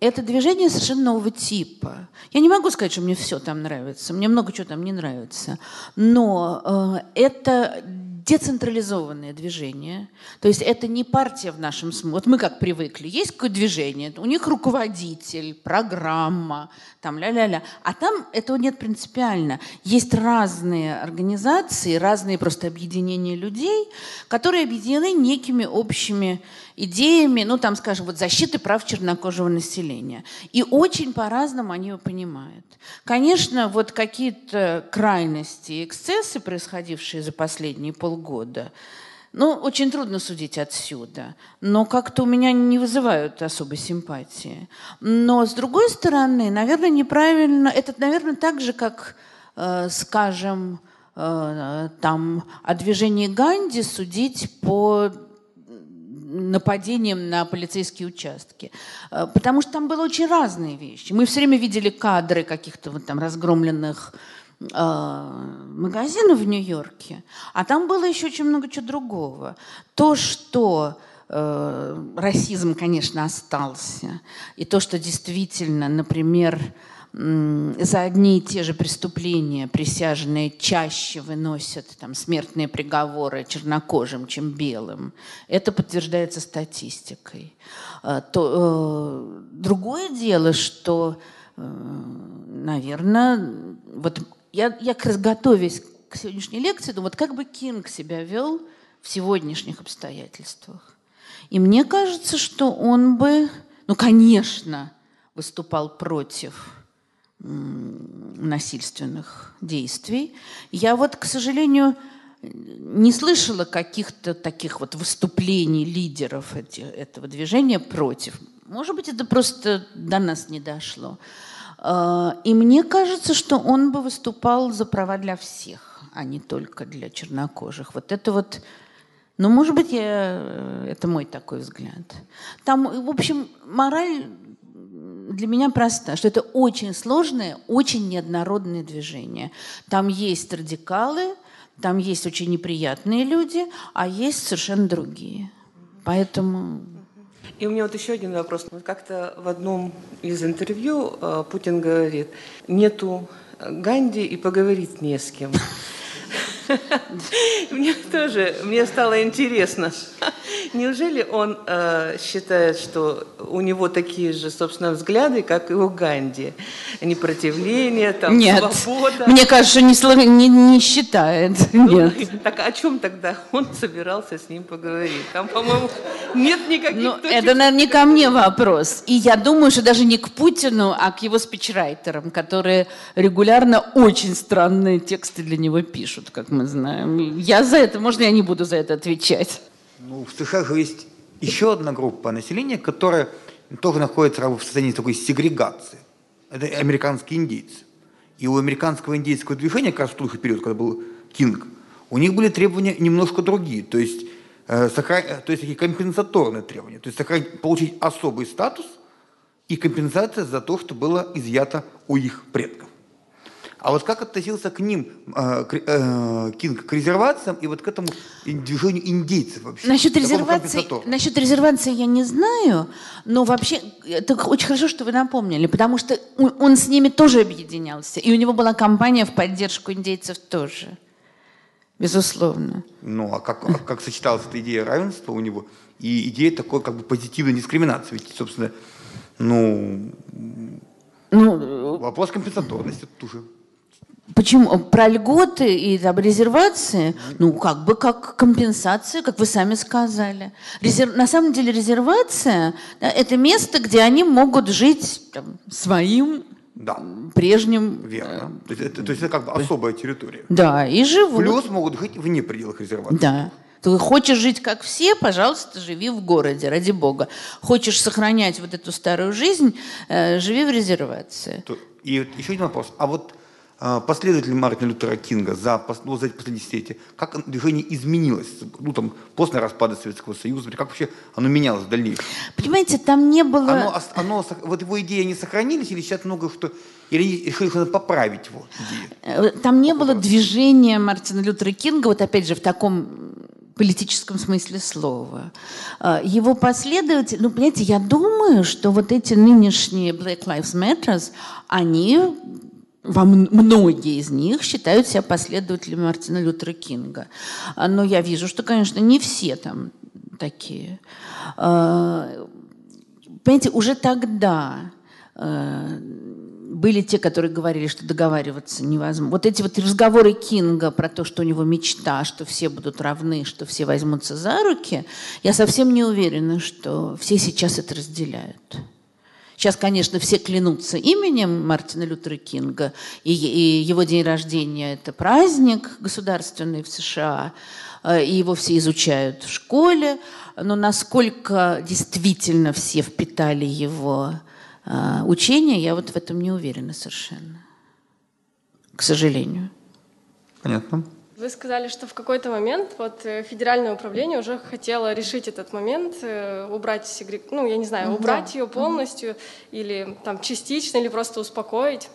это движение совершенно нового типа. Я не могу сказать, что мне все там нравится, мне много чего там не нравится, но э, это децентрализованное движение. То есть это не партия в нашем смысле. Вот мы как привыкли. Есть какое-то движение, у них руководитель, программа, там ля-ля-ля. А там этого нет принципиально. Есть разные организации, разные просто объединения людей, которые объединены некими общими идеями, ну там, скажем, вот защиты прав чернокожего населения. И очень по-разному они его понимают. Конечно, вот какие-то крайности, эксцессы, происходившие за последние полгода, ну, очень трудно судить отсюда, но как-то у меня не вызывают особой симпатии. Но, с другой стороны, наверное, неправильно, это, наверное, так же, как, э, скажем, э, там, о движении Ганди судить по нападением на полицейские участки. Э, потому что там было очень разные вещи. Мы все время видели кадры каких-то вот там разгромленных э, магазинов в Нью-Йорке, а там было еще очень много чего другого. То, что э, расизм, конечно, остался, и то, что действительно, например, за одни и те же преступления присяжные чаще выносят там, смертные приговоры чернокожим, чем белым. Это подтверждается статистикой. А, то, э, другое дело, что, э, наверное, вот я, я как раз готовясь к сегодняшней лекции, думаю, вот как бы Кинг себя вел в сегодняшних обстоятельствах. И мне кажется, что он бы, ну, конечно, выступал против насильственных действий. Я вот, к сожалению, не слышала каких-то таких вот выступлений лидеров эти, этого движения против. Может быть, это просто до нас не дошло. А, и мне кажется, что он бы выступал за права для всех, а не только для чернокожих. Вот это вот Ну, может быть, я, э, это мой такой взгляд. Там, в общем, мораль для меня проста, что это очень сложное, очень неоднородное движение. Там есть радикалы, там есть очень неприятные люди, а есть совершенно другие. Поэтому... И у меня вот еще один вопрос. Как-то в одном из интервью э, Путин говорит, нету Ганди и поговорить не с кем. Мне тоже, мне стало интересно. Неужели он э, считает, что у него такие же, собственно, взгляды, как и у Ганди? Непротивление, там, Нет, свобода? мне кажется, не, не, не считает. Ну, Нет. Так о чем тогда он собирался с ним поговорить? Там, по-моему, нет никаких Ну, точек. это, наверное, не ко мне вопрос. И я думаю, что даже не к Путину, а к его спичрайтерам, которые регулярно очень странные тексты для него пишут, как мы знаем. Я за это, можно я не буду за это отвечать? Ну, в США же есть еще одна группа населения, которая тоже находится в состоянии такой сегрегации. Это американские индейцы. И у американского индейского движения, как раз в тот период, когда был Кинг, у них были требования немножко другие. То есть, э, сохран... то есть такие компенсаторные требования. То есть сохран... получить особый статус и компенсация за то, что было изъято у их предков. А вот как относился к ним э, к, э, Кинг к резервациям и вот к этому движению индейцев вообще? Насчет резервации, насчет резервации я не знаю, но вообще это очень хорошо, что вы напомнили, потому что он, с ними тоже объединялся, и у него была кампания в поддержку индейцев тоже, безусловно. Ну, а как, а как сочеталась эта идея равенства у него и идея такой как бы позитивной дискриминации? Ведь, собственно, ну, Ну, вопрос компенсаторности тут уже. Почему? Про льготы и там, резервации, ну, как бы как компенсация, как вы сами сказали. Резер... На самом деле резервация да, – это место, где они могут жить там, своим Да, прежним… верно. То есть, это, то есть это как бы особая территория. Да, и живут. Плюс могут жить вне пределах резервации. Да. Ты хочешь жить как все, пожалуйста, живи в городе, ради бога. Хочешь сохранять вот эту старую жизнь, э, живи в резервации. То- И еще один вопрос. А вот э, последователи Мартина Лютера Кинга за, ну, за эти последние десятилетия, как движение изменилось? Ну, там, после распада Советского Союза, как вообще оно менялось в дальнейшем? Понимаете, там не было… Оно, оно, вот его идеи, они сохранились или сейчас много что... Или решили, надо поправить его идеи? Э, Там не было движения Мартина Лютера Кинга, вот опять же, в таком политическом смысле слова. Э, Его последователи, ну, понимаете, я думаю, что вот эти нынешние Black Lives Matter, они, во многие из них считают себя последователями Мартина Лютера Кинга. А, Но я вижу, что, конечно, не все там такие. Э, Понимаете, уже тогда э, были те, которые говорили, что договариваться невозможно. Вот эти вот разговоры Кинга про то, что у него мечта, что все будут равны, что все возьмутся за руки, я совсем не уверена, что все сейчас это разделяют. Сейчас, конечно, все клянутся именем Мартина Лютера Кинга, и, и его день рождения – это праздник государственный в США, э, и его все изучают в школе, но насколько действительно все впитали его э, учение, я вот в этом не уверена совершенно, к сожалению. Понятно. Вы сказали, что в какой-то момент вот э, федеральное управление уже хотело решить этот момент, э, убрать сегрег... ну я не знаю, убрать ее полностью или там частично, или просто успокоить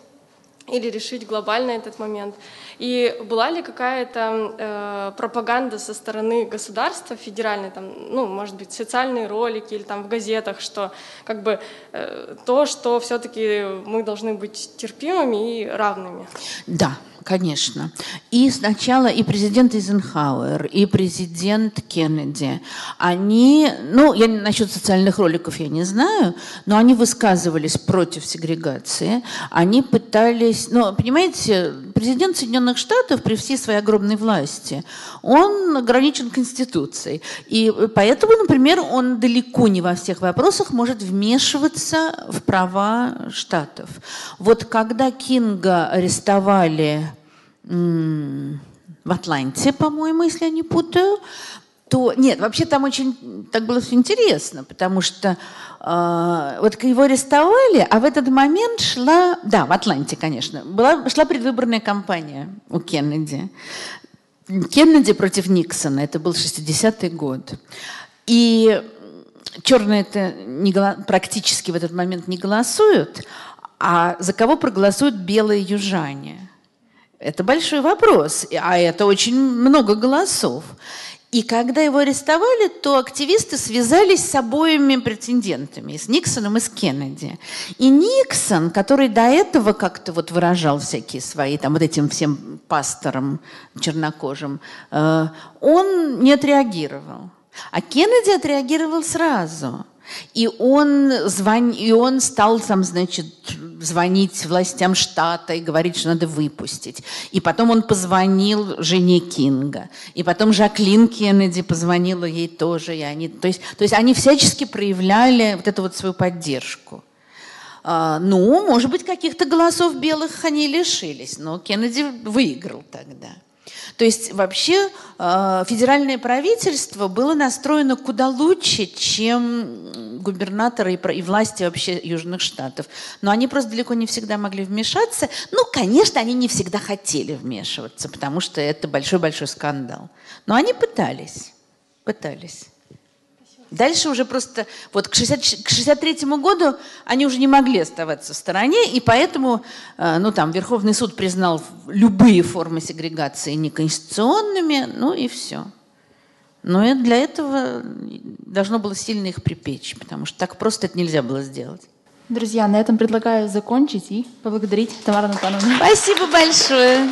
или решить глобально этот момент. И была ли какая-то э, пропаганда со стороны государства федеральной, там, ну, может быть, социальные ролики или там в газетах, что как бы э, то, что все-таки мы должны быть терпимыми и равными? Да, конечно. И сначала и президент Эйзенхауэр, и президент Кеннеди, они, ну, я насчет социальных роликов я не знаю, но они высказывались против сегрегации, они пытались, ну, понимаете, президент Соединенных Штатов при всей своей огромной власти, он ограничен Конституцией, и поэтому, например, он далеко не во всех вопросах может вмешиваться в права штатов. Вот когда Кинга арестовали в Атланте, по-моему, если я не путаю, то нет, вообще там очень так было все интересно, потому что вот его арестовали, а в этот момент шла, да, в Атланте, конечно, была, шла предвыборная кампания у Кеннеди. Кеннеди против Никсона, это был 60-й год. И черные это практически в этот момент не голосуют, а за кого проголосуют белые южане? Это большой вопрос, а это очень много голосов. И когда его арестовали, то активисты связались с обоими претендентами, с Никсоном и с Кеннеди. И Никсон, который до этого как-то вот выражал всякие свои, там вот этим всем пасторам чернокожим, э, он не отреагировал. А Кеннеди отреагировал сразу. И он, звон... и он стал там, значит, звонить властям штата и говорить, что надо выпустить. И потом он позвонил жене Кинга. И потом Жаклин Кеннеди позвонила ей тоже. И они... то, есть, то есть они всячески проявляли вот эту вот свою поддержку. А, ну, может быть, каких-то голосов белых они лишились, но Кеннеди выиграл тогда. То есть вообще э, федеральное правительство было настроено куда лучше, чем губернаторы и, и власти вообще Южных Штатов. Но они просто далеко не всегда могли вмешаться. Ну, конечно, они не всегда хотели вмешиваться, потому что это большой-большой скандал. Но они пытались, пытались. Дальше уже просто, вот к, 60, к 63 году они уже не могли оставаться в стороне, и поэтому, э, ну там, Верховный суд признал любые формы сегрегации неконституционными, ну и все. Но и для этого должно было сильно их припечь, потому что так просто это нельзя было сделать. Друзья, на этом предлагаю закончить и поблагодарить Тамару Натановну. Спасибо большое.